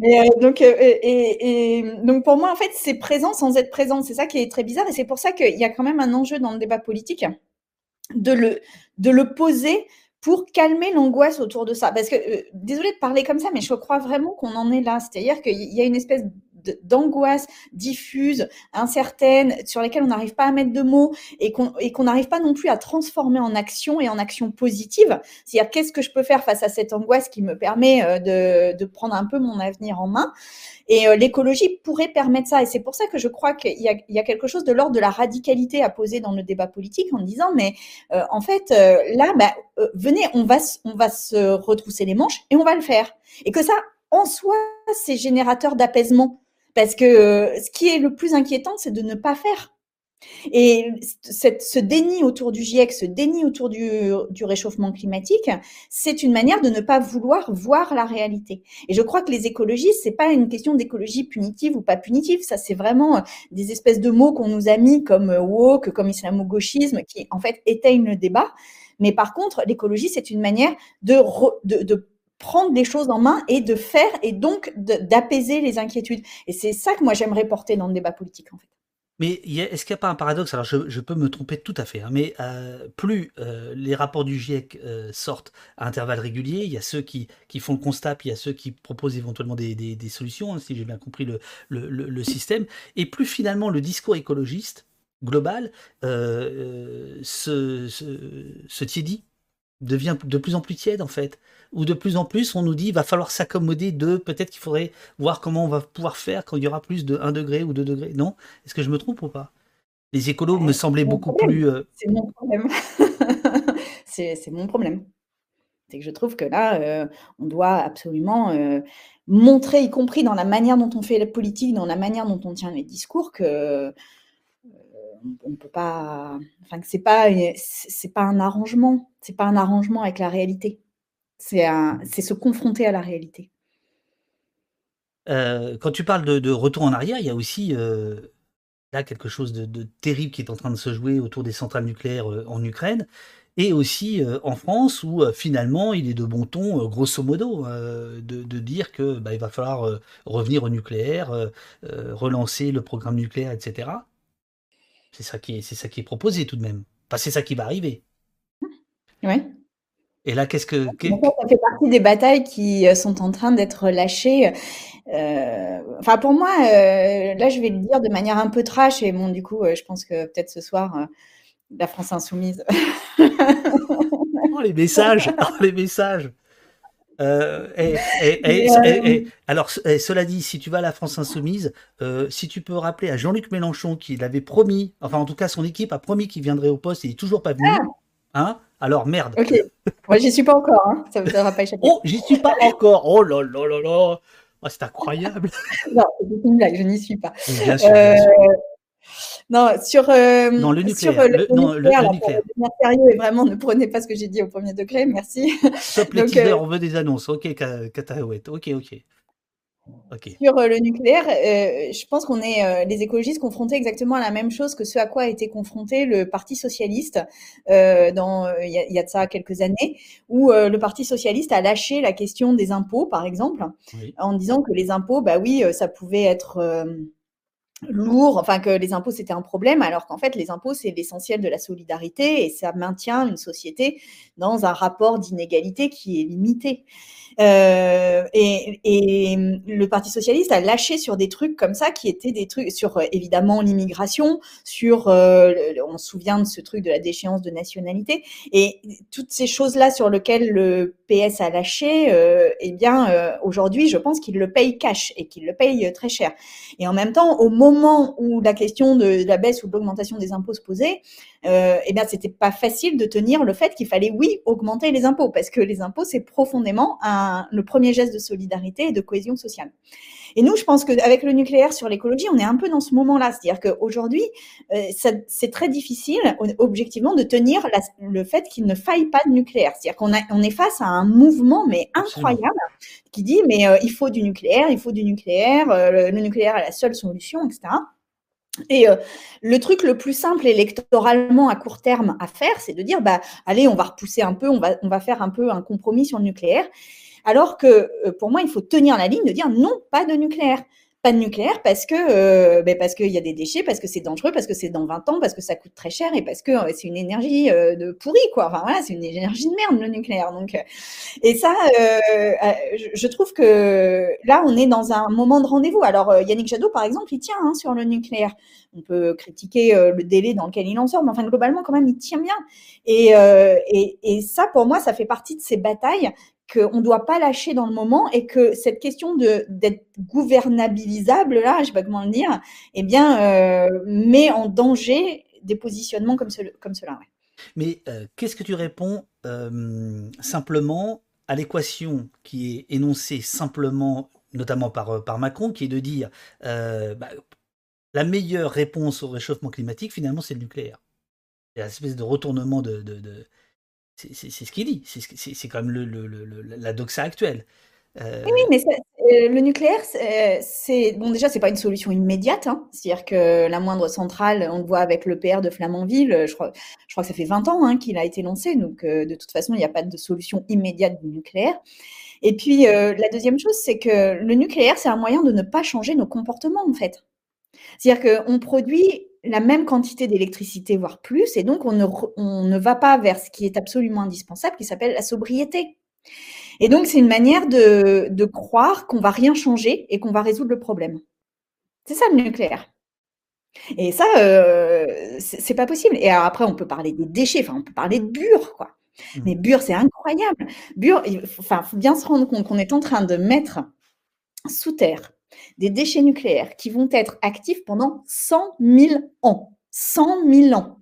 Et, et, donc pour moi, en fait, c'est présent sans être présent. C'est ça qui est très bizarre. Et c'est pour ça qu'il y a quand même un enjeu dans le débat politique de le, poser pour calmer l'angoisse autour de ça. Parce que, euh, désolé de parler comme ça, mais je crois vraiment qu'on en est là. C'est-à-dire qu'il y a une espèce d'angoisse diffuse, incertaine, sur lesquelles on n'arrive pas à mettre de mots et qu'on n'arrive pas non plus à transformer en action et en action positive. C'est-à-dire qu'est-ce que je peux faire face à cette angoisse qui me permet euh, de, de prendre un peu mon avenir en main? Et euh, l'écologie pourrait permettre ça. Et c'est pour ça que je crois qu'il y, y, a quelque chose de l'ordre de la radicalité à poser dans le débat politique en disant, mais euh, en fait, là, bah, venez, on va, on va se retrousser les manches et on va le faire. Et que ça, en soi, c'est générateur d'apaisement. Parce que euh, ce qui est le plus inquiétant, c'est de ne pas faire. Et ce déni autour du GIEC, ce déni autour du, du réchauffement climatique, c'est une manière de ne pas vouloir voir la réalité. Et je crois que les écologistes, c'est pas une question d'écologie punitive ou pas punitive. Ça, c'est vraiment euh, des espèces de mots qu'on nous a mis comme euh, woke, comme islamo-gauchisme, qui en fait éteignent le débat. Mais par contre, l'écologie, c'est une manière de, de, de prendre les choses en main et de faire et donc d'apaiser les inquiétudes. Et c'est ça que moi j'aimerais porter dans le débat politique en fait. Mais est-ce qu'il n'y a pas un paradoxe? Alors je, peux me tromper tout à fait, hein, mais euh, plus euh, les rapports du GIEC euh, sortent à intervalles réguliers, il y a ceux qui, qui, font le constat, puis il y a ceux qui proposent éventuellement des, des, solutions, hein, si j'ai bien compris le, le, le, système, et plus finalement le discours écologiste global se, se, se tiédit, devient de plus en plus tiède en fait où de plus en plus on nous dit il va falloir s'accommoder de, peut-être qu'il faudrait voir comment on va pouvoir faire quand il y aura plus de 1 degré ou 2 degrés. Non Est-ce que je me trompe ou pas? Les écolos me semblaient beaucoup plus... Euh, c'est mon problème. c'est mon problème. C'est que je trouve que là, euh, on doit absolument euh, montrer, y compris dans la manière dont on fait la politique, dans la manière dont on tient les discours, que on peut pas, enfin c'est pas, c'est pas un arrangement, c'est pas un arrangement avec la réalité. C'est se confronter à la réalité. Euh, quand tu parles de, retour en arrière, il y a aussi euh, là quelque chose de, terrible qui est en train de se jouer autour des centrales nucléaires euh, en Ukraine et aussi en France où finalement il est de bon ton, grosso modo, de, dire que bah, il va falloir revenir au nucléaire, relancer le programme nucléaire, etc. C'est ça qui est, c'est ça qui est proposé tout de même. Enfin, c'est ça qui va arriver. Oui. Et là, qu'est-ce que. ça fait partie des batailles qui euh, sont en train d'être lâchées. Euh, enfin, pour moi, euh, là, je vais le dire de manière un peu trash, et bon, du coup, je pense que peut-être ce soir, la France Insoumise. oh, les messages oh, les messages et, alors, cela dit, si tu vas à la France Insoumise, si tu peux rappeler à Jean-Luc Mélenchon qu'il avait promis, enfin en tout cas son équipe a promis qu'il viendrait au poste, et il n'est toujours pas venu. Ah. Hein alors merde. Ok. Moi, j'y suis pas encore. Hein. Ça ne va pas échapper. Oh, j'y suis pas encore. Oh là là là là. Oh, c'est incroyable. non, c'est une blague. Je n'y suis pas. Bien sûr. Euh... Non, sur, euh, non, le nucléaire. Sur, euh, le, non, nucléaire, le, nucléaire. sérieux et vraiment ne prenez pas ce que j'ai dit au premier degré, merci. Stop les teasers, euh... on veut des annonces. Ok, Cataouette. Ok, ok. Sur euh, le nucléaire, euh, je pense qu'on est euh, les écologistes confrontés exactement à la même chose que ce à quoi a été confronté le Parti socialiste dans il y, a de ça quelques années, où le Parti socialiste a lâché la question des impôts, par exemple, en disant que les impôts, bah oui, ça pouvait être lourd, enfin que les impôts c'était un problème, alors qu'en fait les impôts c'est l'essentiel de la solidarité et ça maintient une société dans un rapport d'inégalité qui est limité. Euh, et, et, le Parti socialiste a lâché sur des trucs comme ça qui étaient des trucs sur euh, évidemment l'immigration, sur euh, on se souvient de ce truc de la déchéance de nationalité et toutes ces choses là sur lesquelles le PS a lâché, euh, eh bien aujourd'hui je pense qu'il le paye cash et qu'il le paye très cher. Et en même temps, au moment où la question de la baisse ou de l'augmentation des impôts se posait, euh, eh bien, c'était pas facile de tenir le fait qu'il fallait, oui, augmenter les impôts, parce que les impôts, c'est profondément un, le premier geste de solidarité et de cohésion sociale. Et nous, je pense qu'avec le nucléaire sur l'écologie, on est un peu dans ce moment-là. C'est-à-dire qu'aujourd'hui, euh, c'est très difficile, objectivement, de tenir la, le fait qu'il ne faille pas de nucléaire. C'est-à-dire qu'on on est face à un mouvement, mais incroyable, qui dit, mais euh, il faut du nucléaire, il faut du nucléaire, euh, le, le nucléaire est la seule solution, etc. Et le truc le plus simple électoralement à court terme à faire, c'est de dire, bah, allez, on va repousser un peu, on va, on va faire un peu un compromis sur le nucléaire. Alors que pour moi, il faut tenir la ligne de dire non, pas de nucléaire pas de nucléaire parce que euh, ben parce qu'il y a des déchets, parce que c'est dangereux, parce que c'est dans 20 ans, parce que ça coûte très cher et parce que euh, c'est une énergie euh, de pourri quoi. Enfin voilà, c'est une énergie de merde le nucléaire. Donc et ça, je, je, trouve que là on est dans un moment de rendez-vous. Alors Yannick Jadot par exemple, il tient hein, sur le nucléaire. On peut critiquer le délai dans lequel il en sort, mais enfin globalement quand même il tient bien. Et, et, et ça pour moi, ça fait partie de ces batailles qu'on ne doit pas lâcher dans le moment et que cette question d'être gouvernabilisable, là, je ne sais pas comment le dire, eh bien, euh, met en danger des positionnements comme, comme cela. Mais euh, qu'est-ce que tu réponds euh, simplement à l'équation qui est énoncée simplement, notamment par, par Macron, qui est de dire bah, la meilleure réponse au réchauffement climatique, finalement, c'est le nucléaire. C'est une espèce de retournement de c'est ce qu'il dit. C'est quand même le, le, la doxa actuelle. Euh, oui, mais euh, le nucléaire, c'est bon. Déjà, c'est pas une solution immédiate. Hein. C'est-à-dire que la moindre centrale, on le voit avec le PR de Flamanville. Je crois, je crois que ça fait 20 ans hein, qu'il a été lancé. Donc, euh, de toute façon, il n'y a pas de solution immédiate du nucléaire. Et puis, la deuxième chose, c'est que le nucléaire, c'est un moyen de ne pas changer nos comportements, en fait. C'est-à-dire qu'on produit la même quantité d'électricité, voire plus, et donc on ne, on ne va pas vers ce qui est absolument indispensable, qui s'appelle la sobriété. Et donc c'est une manière de, de croire qu'on va rien changer et qu'on va résoudre le problème. C'est ça le nucléaire. Et ça, euh, c'est pas possible. Et après, on peut parler des déchets, enfin, on peut parler de Bure, quoi. Mmh. Mais Bure, c'est incroyable. Bure, il faut, enfin, faut bien se rendre compte qu'on est en train de mettre sous terre des déchets nucléaires qui vont être actifs pendant 100 000 ans. 100 000 ans.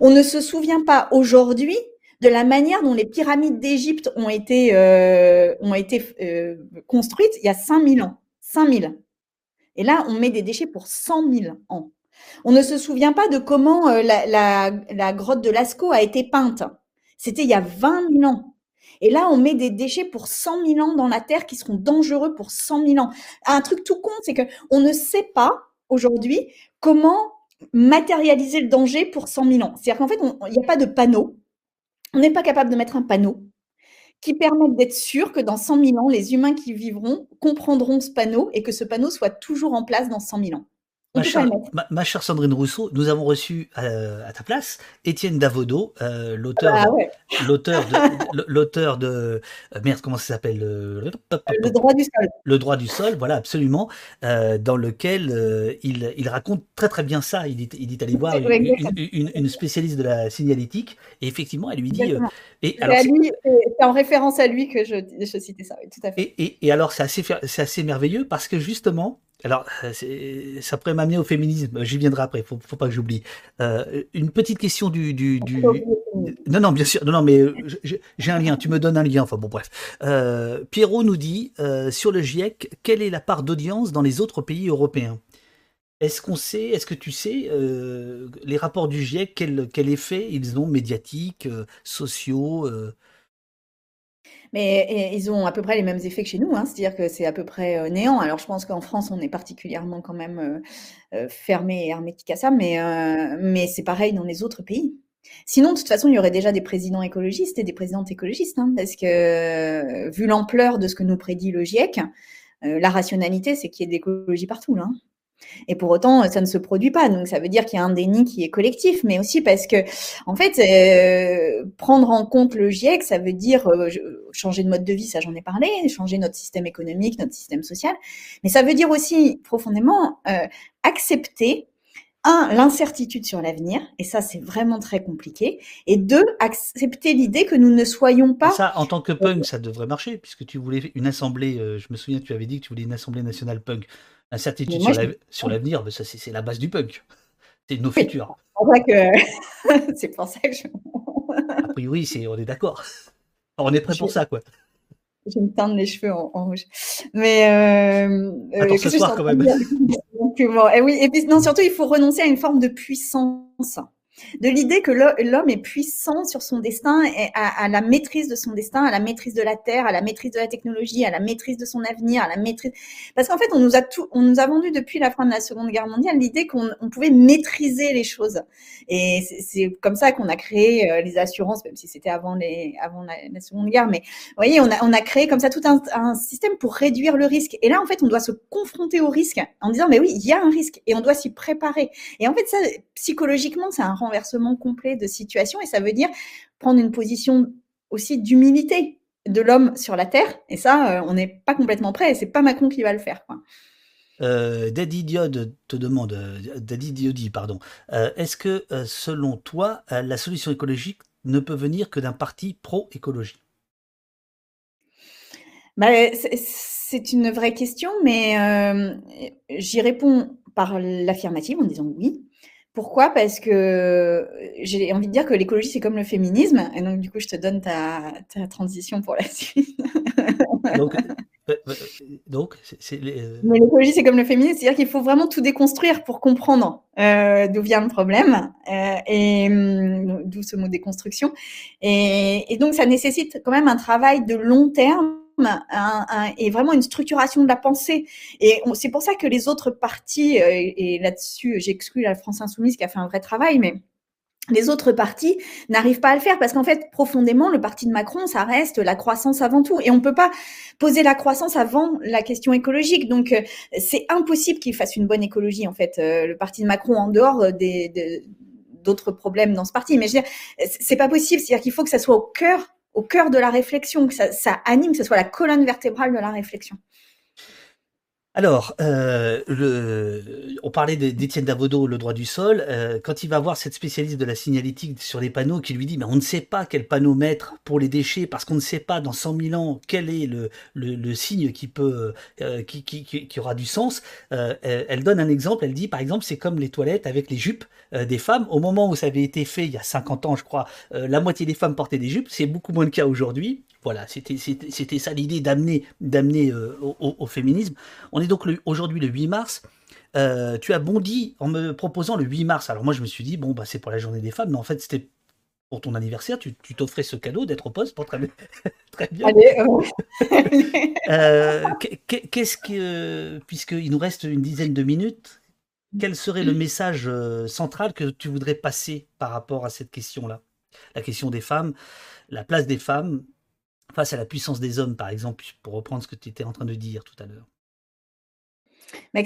On ne se souvient pas aujourd'hui de la manière dont les pyramides d'Égypte ont été, euh, euh, construites il y a 5000 ans. 5000. Et là, on met des déchets pour 100 000 ans. On ne se souvient pas de comment euh, la, la, la, grotte de Lascaux a été peinte. C'était il y a 20 000 ans. Et là, on met des déchets pour 100 000 ans dans la Terre qui seront dangereux pour 100 000 ans. Un truc tout con, c'est qu'on ne sait pas aujourd'hui comment matérialiser le danger pour 100 000 ans. C'est-à-dire qu'en fait, il n'y a pas de panneau. On n'est pas capable de mettre un panneau qui permette d'être sûr que dans 100 000 ans, les humains qui vivront comprendront ce panneau et que ce panneau soit toujours en place dans 100 000 ans. Ma chère, Sandrine Rousseau, nous avons reçu euh, à ta place Étienne Davodo, euh, l'auteur, ah l'auteur de, l'auteur de euh, merde, comment ça s'appelle le, droit du sol. Le droit du sol, voilà, absolument, dans lequel il, il, raconte très très bien ça. Il dit, il dit aller voir une, une, spécialiste de la signalétique et effectivement, elle lui dit. et alors, c'est en référence à lui que je, je citais ça, tout à fait. Et, et, et alors, c'est assez, c'est assez merveilleux parce que justement, alors, euh, ça pourrait m'amener au féminisme. J'y viendrai après. Faut, faut pas que j'oublie. Euh, une petite question du, du, du, Non, non, bien sûr. Non, non, mais euh, j'ai un lien. Tu me donnes un lien. Enfin bon, bref. Euh, Pierrot nous dit sur le GIEC, quelle est la part d'audience dans les autres pays européens? Est-ce qu'on sait Est-ce que tu sais les rapports du GIEC quel, quel effet ils ont médiatiques, sociaux mais ils ont à peu près les mêmes effets que chez nous, hein, c'est-à-dire que c'est à peu près euh, néant. Alors je pense qu'en France, on est particulièrement quand même euh, euh, fermé et hermétique à ça, mais, c'est pareil dans les autres pays. Sinon, de toute façon, il y aurait déjà des présidents écologistes et des présidentes écologistes, hein, parce que vu l'ampleur de ce que nous prédit le GIEC, la rationalité, c'est qu'il y ait de l'écologie partout. Hein. Et pour autant, ça ne se produit pas. Donc, ça veut dire qu'il y a un déni qui est collectif, mais aussi parce que, en fait, euh, prendre en compte le GIEC, ça veut dire euh, changer de mode de vie, ça j'en ai parlé, changer notre système économique, notre système social. Mais ça veut dire aussi profondément euh, accepter un, l'incertitude sur l'avenir, et ça c'est vraiment très compliqué, et deux, accepter l'idée que nous ne soyons pas... Ça, en tant que punk, ça devrait marcher, puisque tu voulais une assemblée, je me souviens, tu avais dit que tu voulais une assemblée nationale punk. L'incertitude sur, l'avenir, ça c'est la base du punk. C'est nos futurs. C'est pour ça que je. A priori, on est d'accord. On est prêt pour ça, quoi. Je vais me teindre les cheveux en, rouge. Mais. Euh, euh Attends, ce soir, quand même. et, oui, et puis, non, surtout, il faut renoncer à une forme de puissance. De l'idée que l'homme est puissant sur son destin, et à, la maîtrise de son destin, à la maîtrise de la terre, à la maîtrise de la technologie, à la maîtrise de son avenir, à la maîtrise. Parce qu'en fait, on nous a on nous a vendu depuis la fin de la Seconde Guerre mondiale l'idée qu'on pouvait maîtriser les choses. Et c'est comme ça qu'on a créé euh, les assurances, même si c'était avant les, avant la, Seconde Guerre. Mais vous voyez, on a, on a créé comme ça tout un, un système pour réduire le risque. Et là, en fait, on doit se confronter au risque en disant, mais oui, il y a un risque et on doit s'y préparer. Et en fait, ça, psychologiquement, c'est un renversement complet de situation et ça veut dire prendre une position aussi d'humilité de l'homme sur la terre. Et ça, euh, on n'est pas complètement prêt et c'est pas Macron qui va le faire. Quoi. Euh, Daddy Diode te demande, euh, Daddy Diodi, pardon, est-ce que selon toi, la solution écologique ne peut venir que d'un parti pro-écologie? Bah, C'est une vraie question, mais j'y réponds par l'affirmative en disant oui. Pourquoi? Parce que j'ai envie de dire que l'écologie, c'est comme le féminisme. Et donc, du coup, je te donne ta, transition pour la suite. donc, euh, euh, donc c'est, euh, l'écologie, c'est comme le féminisme. C'est-à-dire qu'il faut vraiment tout déconstruire pour comprendre d'où vient le problème et hum, d'où ce mot déconstruction. et donc, ça nécessite quand même un travail de long terme et vraiment une structuration de la pensée. Et c'est pour ça que les autres partis, euh, et, là-dessus, j'exclus la France Insoumise qui a fait un vrai travail, mais les autres partis n'arrivent pas à le faire parce qu'en fait, profondément, le parti de Macron, ça reste la croissance avant tout. Et on ne peut pas poser la croissance avant la question écologique. Donc, euh, c'est impossible qu'il fasse une bonne écologie, en fait, euh, le parti de Macron, en dehors des, d'autres problèmes dans ce parti. Mais je veux dire, c'est pas possible. C'est-à-dire qu'il faut que ça soit au cœur au cœur de la réflexion, que ça, ça anime, que ce soit la colonne vertébrale de la réflexion. Alors, euh, on parlait d'Étienne Davodo, le droit du sol. Euh, quand il va voir cette spécialiste de la signalétique sur les panneaux qui lui dit mais on ne sait pas quel panneau mettre pour les déchets parce qu'on ne sait pas dans 100 000 ans quel est le, signe euh, qui, aura du sens. elle donne un exemple. Elle dit par exemple c'est comme les toilettes avec les jupes des femmes. Au moment où ça avait été fait il y a 50 ans, je crois, la moitié des femmes portaient des jupes. C'est beaucoup moins le cas aujourd'hui. Voilà, c'était ça l'idée d'amener d'amener euh, au, féminisme. On est donc aujourd'hui le 8 mars. Euh, tu as bondi en me proposant le 8 mars. Alors moi je me suis dit bon bah c'est pour la journée des femmes, mais en fait c'était pour ton anniversaire. Tu t'offrais ce cadeau d'être au poste pour très, très bien. Euh, qu'est-ce que puisqu'il nous reste une dizaine de minutes, quel serait le message central que tu voudrais passer par rapport à cette question-là, la question des femmes, la place des femmes face à la puissance des hommes, par exemple, pour reprendre ce que tu étais en train de dire tout à l'heure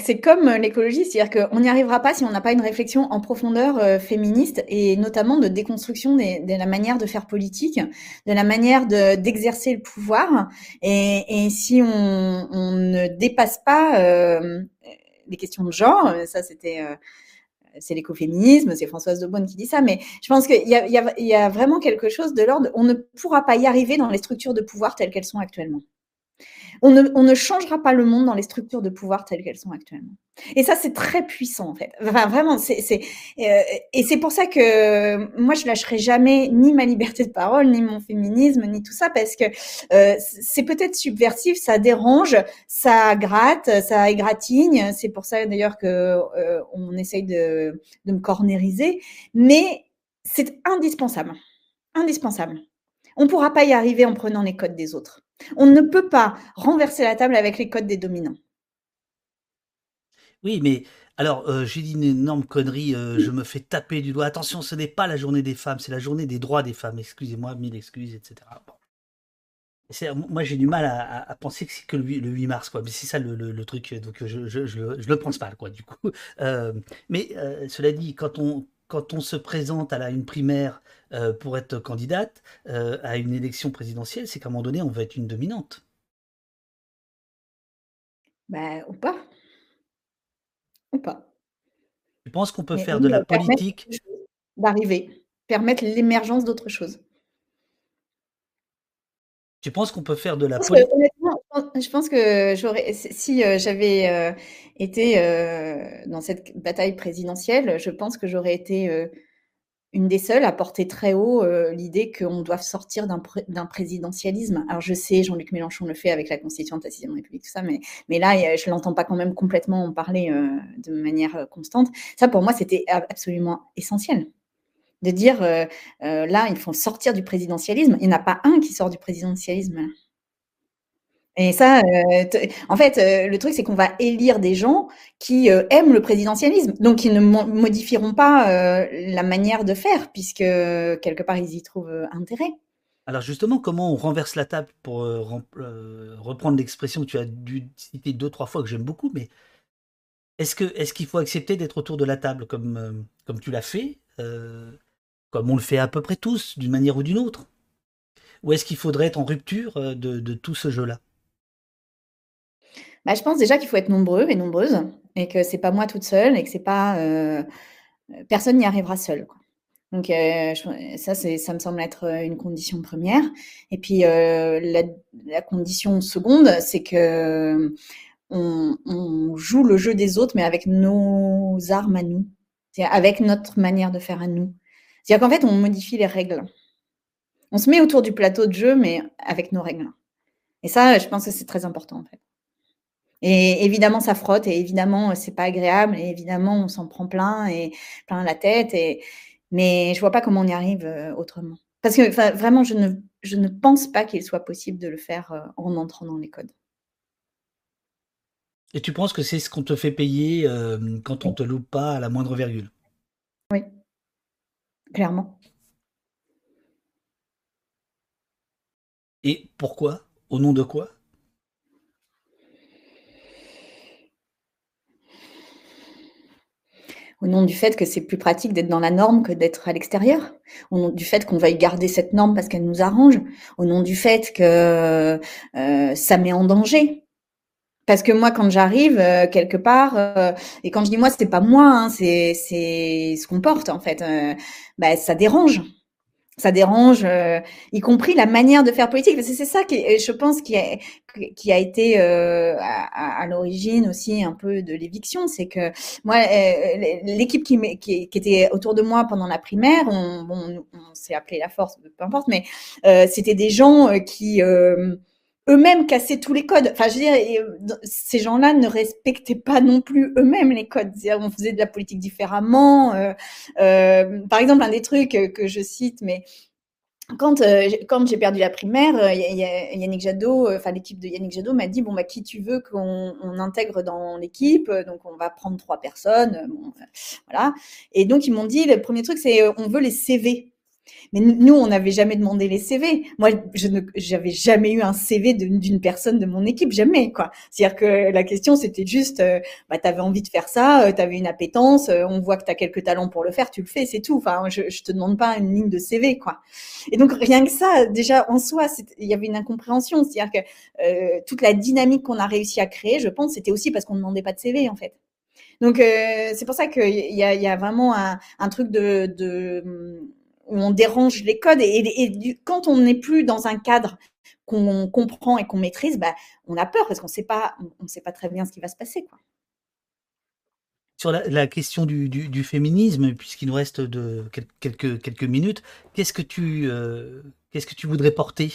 c'est comme euh, l'écologie, c'est-à-dire qu'on n'y arrivera pas si on n'a pas une réflexion en profondeur euh, féministe et notamment de déconstruction de la manière de faire politique, de la manière d'exercer le pouvoir. Et, si on, ne dépasse pas euh, les questions de genre, ça c'était c'est l'écoféminisme, c'est Françoise de qui dit ça, mais je pense qu'il y, a, vraiment quelque chose de l'ordre, on ne pourra pas y arriver dans les structures de pouvoir telles qu'elles sont actuellement. On ne, changera pas le monde dans les structures de pouvoir telles qu'elles sont actuellement. Et ça, c'est très puissant, en fait. vraiment, c'est, euh, et c'est pour ça que moi, je lâcherai jamais ni ma liberté de parole, ni mon féminisme, ni tout ça, parce que euh, c'est peut-être subversif, ça dérange, ça gratte, ça égratigne. C'est pour ça, d'ailleurs, que euh, on essaye de, de me cornériser. Mais c'est indispensable. Indispensable. On ne pourra pas y arriver en prenant les codes des autres. On ne peut pas renverser la table avec les codes des dominants. Oui, mais alors, euh, j'ai dit une énorme connerie, euh, je me fais taper du doigt. Attention, ce n'est pas la journée des femmes, c'est la journée des droits des femmes. Excusez-moi, mille excuses, etc. Moi, j'ai du mal à, penser que c'est que le 8, mars, quoi. Mais c'est ça le, truc, donc je, je, le pense pas, quoi, du coup. Euh, mais cela dit, quand on, quand on se présente à la, une primaire euh, pour être candidate euh, à une élection présidentielle, c'est qu'à un moment donné, on va être une dominante. Ben, ou pas. Ou pas. Tu penses qu'on peut faire de la politique D'arriver, permettre l'émergence d'autre chose. Tu penses qu'on peut faire de la politique je pense que si euh, j'avais euh, été euh, dans cette bataille présidentielle, je pense que j'aurais été une des seules à porter très haut l'idée qu'on doit sortir d'un présidentialisme. Alors je sais, Jean-Luc Mélenchon le fait avec la Constitution de la 6 République, tout ça, mais, mais là, je ne l'entends pas quand même complètement en parler de manière constante. Ça, pour moi, c'était absolument essentiel. De dire, là, il faut sortir du présidentialisme. Il n'y en a pas un qui sort du présidentialisme. Et ça, en fait, le truc, c'est qu'on va élire des gens qui aiment le présidentialisme, donc ils ne modifieront pas la manière de faire, puisque quelque part, ils y trouvent intérêt. Alors justement, comment on renverse la table pour reprendre l'expression que tu as dû citer deux, trois fois, que j'aime beaucoup, mais est-ce qu'il faut accepter d'être autour de la table comme tu l'as fait, comme on le fait à peu près tous, d'une manière ou d'une autre? Ou est-ce qu'il faudrait être en rupture de tout ce jeu-là? Bah, je pense déjà qu'il faut être nombreux et nombreuses et que c'est pas moi toute seule et que c'est pas euh, personne n'y arrivera seul. Donc euh, ça, ça me semble être une condition première. Et puis euh, la, condition seconde, c'est que on, joue le jeu des autres, mais avec nos armes à nous, avec notre manière de faire à nous. C'est-à-dire qu'en fait, on modifie les règles. On se met autour du plateau de jeu, mais avec nos règles. Et ça, je pense que c'est très important en fait. Et évidemment, ça frotte, et évidemment, c'est pas agréable, et évidemment, on s'en prend plein et plein la tête. Et... Mais je vois pas comment on y arrive euh, autrement. Parce que vraiment, je ne, je ne pense pas qu'il soit possible de le faire euh, en entrant dans les codes. Et tu penses que c'est ce qu'on te fait payer euh, quand on te loupe pas à la moindre virgule? Oui, clairement. Et pourquoi? Au nom de quoi? Au nom du fait que c'est plus pratique d'être dans la norme que d'être à l'extérieur, au nom du fait qu'on veuille garder cette norme parce qu'elle nous arrange, au nom du fait que euh, ça met en danger. Parce que moi, quand j'arrive euh, quelque part, euh, et quand je dis moi, c'est pas moi, hein, c'est ce qu'on porte en fait, bah, ça dérange ça dérange, euh, y compris la manière de faire politique. C'est ça qui, je pense, qui a, qui a été euh, à, l'origine aussi un peu de l'éviction, c'est que moi, euh, l'équipe qui, qui, qui, était autour de moi pendant la primaire, on, on, on s'est appelé la force, peu importe, mais c'était des gens qui eux-mêmes cassaient tous les codes. Enfin, je veux dire, ces gens-là ne respectaient pas non plus eux-mêmes les codes. On faisait de la politique différemment. Euh, euh, par exemple, un des trucs que je cite, mais quand, euh, quand j'ai perdu la primaire, Yannick Jadot, enfin l'équipe de Yannick Jadot m'a dit bon bah qui tu veux qu'on intègre dans l'équipe, donc on va prendre trois personnes, voilà. Et donc ils m'ont dit le premier truc c'est on veut les CV. Mais nous, on n'avait jamais demandé les CV. Moi, je n'avais jamais eu un CV d'une personne de mon équipe, jamais, quoi. C'est-à-dire que la question, c'était juste, euh, bah, tu avais envie de faire ça, euh, tu avais une appétence, euh, on voit que tu as quelques talents pour le faire, tu le fais, c'est tout. Enfin, je, je te demande pas une ligne de CV, quoi. Et donc, rien que ça, déjà, en soi, il y avait une incompréhension. C'est-à-dire que toute la dynamique qu'on a réussi à créer, je pense, c'était aussi parce qu'on ne demandait pas de CV, en fait. Donc, c'est pour ça qu'il y a, y a vraiment un, un truc de, de où on dérange les codes. Et, quand on n'est plus dans un cadre qu'on comprend et qu'on maîtrise, bah, on a peur parce qu'on sait pas, on ne sait pas très bien ce qui va se passer. Quoi. Sur la, question du, féminisme, puisqu'il nous reste de quelques, minutes, qu'est-ce que tu euh, qu'est-ce que tu voudrais porter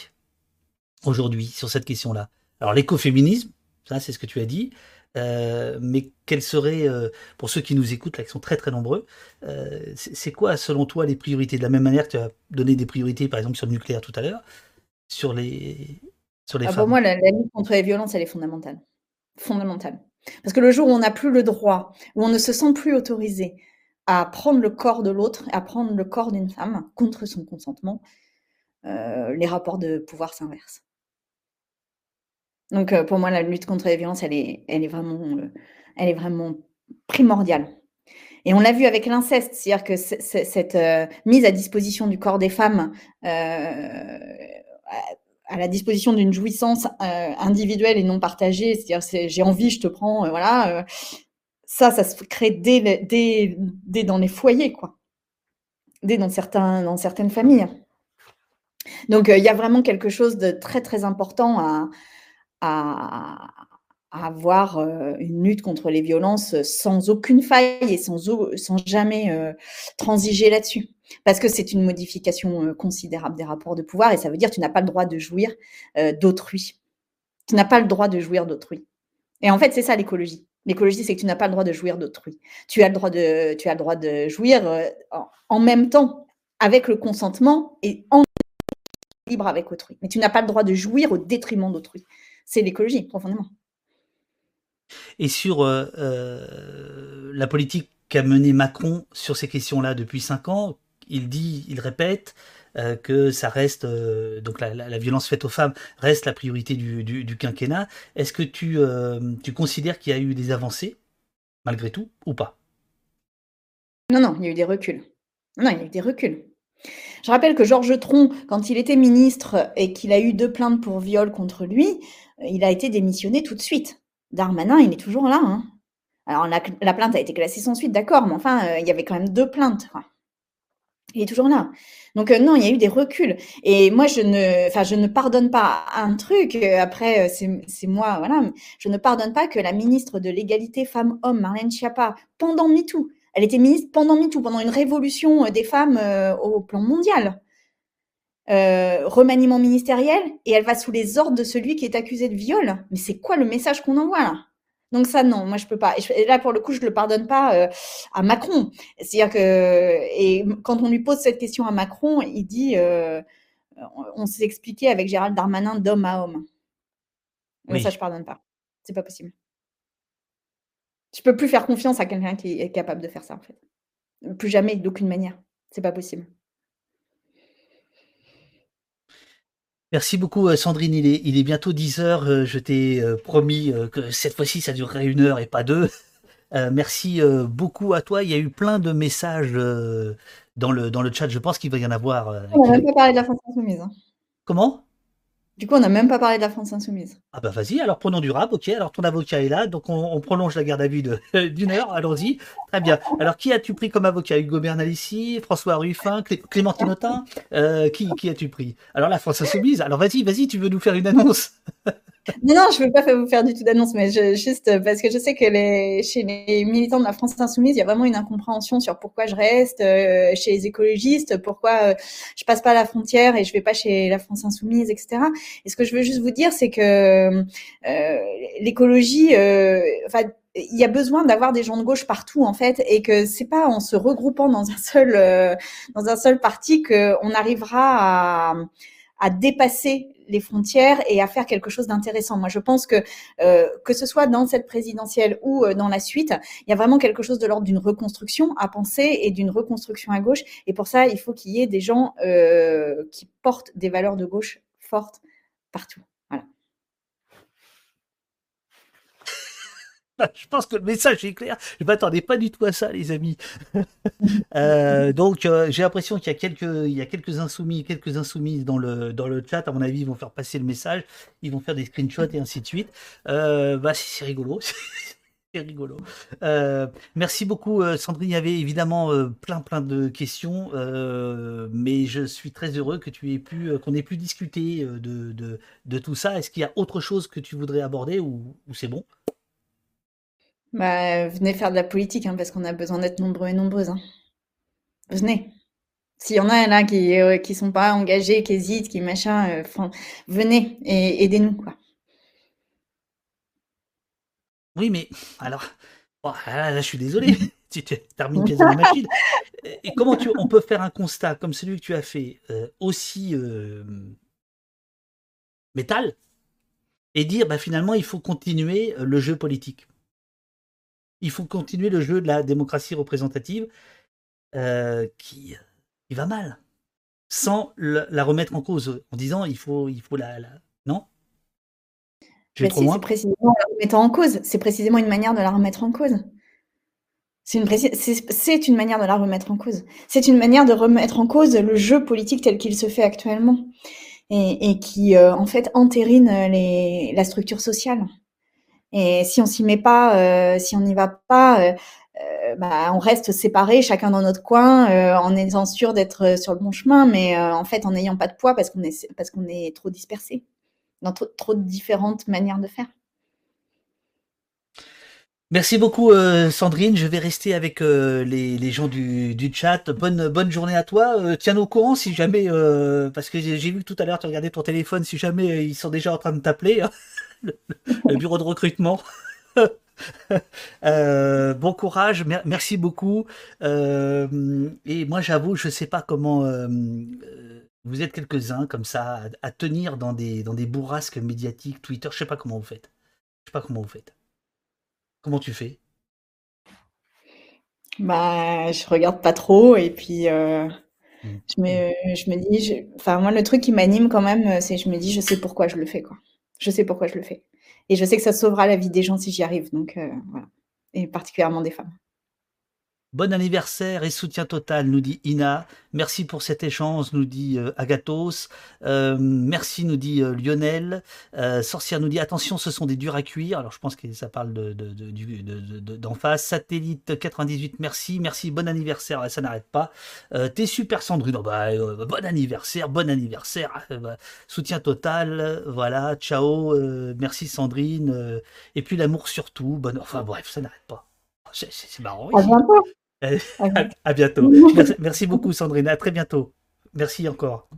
aujourd'hui sur cette question-là? Alors l'écoféminisme, ça c'est ce que tu as dit. Euh, mais quelles seraient, euh, pour ceux qui nous écoutent, là, qui sont très très nombreux, euh, c'est quoi selon toi les priorités? De la même manière que tu as donné des priorités, par exemple, sur le nucléaire tout à l'heure, sur les, sur les ah, femmes? Pour moi, la, lutte contre les violences, elle est fondamentale. Fondamentale. Parce que le jour où on n'a plus le droit, où on ne se sent plus autorisé à prendre le corps de l'autre, à prendre le corps d'une femme contre son consentement, les rapports de pouvoir s'inversent. Donc, euh, pour moi, la lutte contre les violences, elle est, elle est, vraiment, euh, elle est vraiment primordiale. Et on l'a vu avec l'inceste, c'est-à-dire que cette euh, mise à disposition du corps des femmes à, la disposition d'une jouissance individuelle et non partagée, c'est-à-dire j'ai envie, je te prends, voilà, ça, ça se crée dès, dès, dès, dans les foyers, quoi, dès dans, certains, dans certaines familles. Donc, il y a vraiment quelque chose de très, très important à, à, avoir euh, une lutte contre les violences sans aucune faille et sans, jamais euh, transiger là-dessus. Parce que c'est une modification euh, considérable des rapports de pouvoir et ça veut dire que tu n'as pas le droit de jouir d'autrui. Tu n'as pas le droit de jouir d'autrui. Et en fait, c'est ça l'écologie. L'écologie, c'est que tu n'as pas le droit de jouir d'autrui. Tu as le droit de, tu as le droit de jouir en même temps avec le consentement et en libre avec autrui. Mais tu n'as pas le droit de jouir au détriment d'autrui. C'est l'écologie, profondément. Et sur euh, euh, la politique qu'a menée Macron sur ces questions-là depuis cinq ans, il dit, il répète euh, que ça reste, donc la, violence faite aux femmes reste la priorité du, quinquennat. Est-ce que tu, tu considères qu'il y a eu des avancées, malgré tout, ou pas? Non, non, il y a eu des reculs. Non, il y a eu des reculs. Je rappelle que Georges Tron, quand il était ministre et qu'il a eu deux plaintes pour viol contre lui, il a été démissionné tout de suite. Darmanin, il est toujours là. Hein. Alors, la, plainte a été classée sans suite, d'accord, mais enfin, euh, il y avait quand même deux plaintes. Il est toujours là. Donc, euh, non, il y a eu des reculs. Et moi, je ne, je ne pardonne pas un truc. Euh, après, c'est moi, voilà. Je ne pardonne pas que la ministre de l'égalité femmes-hommes, Marlène Schiappa, pendant MeToo, elle était ministre pendant MeToo, pendant une révolution des femmes au plan mondial. Remaniement ministériel et elle va sous les ordres de celui qui est accusé de viol. Mais c'est quoi le message qu'on envoie là? Donc ça, non, moi je peux pas. Et là, pour le coup, je le pardonne pas euh, à Macron. C'est-à-dire que, et quand on lui pose cette question à Macron, il dit, euh, on s'est expliqué avec Gérald Darmanin d'homme à homme. Mais ça, je pardonne pas. C'est pas possible. Je peux plus faire confiance à quelqu'un qui est capable de faire ça, en fait. Plus jamais, d'aucune manière. C'est pas possible. Merci beaucoup euh, Sandrine, il est, il est bientôt 10 heures, euh, je t'ai euh, promis que cette fois-ci ça durerait une heure et pas deux. merci beaucoup à toi, il y a eu plein de messages dans, le, dans le chat, je pense qu'il va y en avoir. On n'a même pas parlé de la France Insoumise. Hein. Comment? Du coup, on n'a même pas parlé de la France insoumise. Ah bah vas-y, alors prenons du rap, ok. Alors ton avocat est là, donc on, prolonge la garde à vue d'une heure, allons-y. Très bien. Alors qui as-tu pris comme avocat? Hugo Bernalici, François Ruffin, Clémentine Autain euh, Qui, qui as-tu pris? Alors la France insoumise, alors vas-y, vas-y, tu veux nous faire une annonce? non, non, je ne veux pas vous faire du tout d'annonce, mais juste parce que je sais que les, chez les militants de la France insoumise, il y a vraiment une incompréhension sur pourquoi je reste euh, chez les écologistes, pourquoi euh, je passe pas la frontière et je vais pas chez la France insoumise, etc. Et ce que je veux juste vous dire, c'est que euh, l'écologie, enfin, il y a besoin d'avoir des gens de gauche partout en fait et que c'est pas en se regroupant dans un seul dans un seul parti qu'on arrivera à, à dépasser les frontières et à faire quelque chose d'intéressant. Moi, je pense que euh, que ce soit dans cette présidentielle ou euh, dans la suite, il y a vraiment quelque chose de l'ordre d'une reconstruction à penser et d'une reconstruction à gauche. Et pour ça, il faut qu'il y ait des gens euh, qui portent des valeurs de gauche fortes partout. je pense que le message est clair. Je m'attendais pas du tout à ça, les amis. Euh, donc, euh, j'ai l'impression qu'il y a quelques, quelques insoumis, quelques insoumises dans le chat. À mon avis, ils vont faire passer le message. Ils vont faire des screenshots et ainsi de suite. Euh, bah, c'est rigolo. c'est rigolo. merci beaucoup, Sandrine. Il y avait évidemment plein plein de questions, mais je suis très heureux que tu pu, qu'on ait pu discuter de, tout ça. Est-ce qu'il y a autre chose que tu voudrais aborder ou c'est bon? Bah, venez faire de la politique, hein, parce qu'on a besoin d'être nombreux et nombreuses. Hein. Venez. S'il y en a là qui ne euh, sont pas engagés, qui hésitent, qui machin, euh, venez et aidez-nous, quoi. Oui, mais alors, là, je suis désolé, tu termines quasi la machine. Et comment tu, on peut faire un constat comme celui que tu as fait, euh, aussi métal, et dire, bah, finalement, il faut continuer le jeu politique? Il faut continuer le jeu de la démocratie représentative euh, qui, va mal, sans la, remettre en cause, en disant il faut, il faut la, non? C'est précisément la remettre en cause. C'est précisément une manière de la remettre en cause. C'est une, une, manière de la remettre en cause. C'est une manière de remettre en cause le jeu politique tel qu'il se fait actuellement et, qui, euh, en fait, entérine les, la structure sociale. Et si on s'y met pas, euh, si on n'y va pas, euh, euh, bah, on reste séparés, chacun dans notre coin, en étant sûr d'être sur le bon chemin, mais en fait en n'ayant pas de poids parce qu'on est parce qu'on est trop dispersé dans trop, de différentes manières de faire. Merci beaucoup Sandrine, je vais rester avec les, gens du, chat. Bonne, bonne journée à toi. tiens au courant si jamais, parce que j'ai vu tout à l'heure tu regardais ton téléphone, si jamais ils sont déjà en train de t'appeler. Hein. le, bureau de recrutement. Euh, bon courage, merci beaucoup. Euh, et moi, j'avoue, je ne sais pas comment. Euh, vous êtes quelques-uns comme ça à, tenir dans des, dans des bourrasques médiatiques, Twitter. Je ne sais pas comment vous faites. Je sais pas comment vous faites. Comment tu fais? Bah, je regarde pas trop et puis mmh. je me, je me dis, enfin moi le truc qui m'anime quand même, c'est je me dis, je sais pourquoi je le fais quoi. Je sais pourquoi je le fais. Et je sais que ça sauvera la vie des gens si j'y arrive. Donc euh, voilà. Et particulièrement des femmes. Bon anniversaire et soutien total, nous dit Ina. Merci pour cet échange, nous dit euh, Agathos. Euh, merci, nous dit euh, Lionel. Sorcière nous dit attention, ce sont des durs à cuire. Alors je pense que ça parle de, d'en face. Satellite 98, merci. Merci, bon anniversaire. Ça n'arrête pas. T'es super Sandrine. Oh, bah, bon anniversaire, bon anniversaire. Bah, soutien total. Voilà, ciao. merci Sandrine. et puis l'amour surtout. Bon, enfin bref, ça n'arrête pas. C'est marrant. À, bientôt. merci beaucoup, Sandrine. À très bientôt. Merci encore.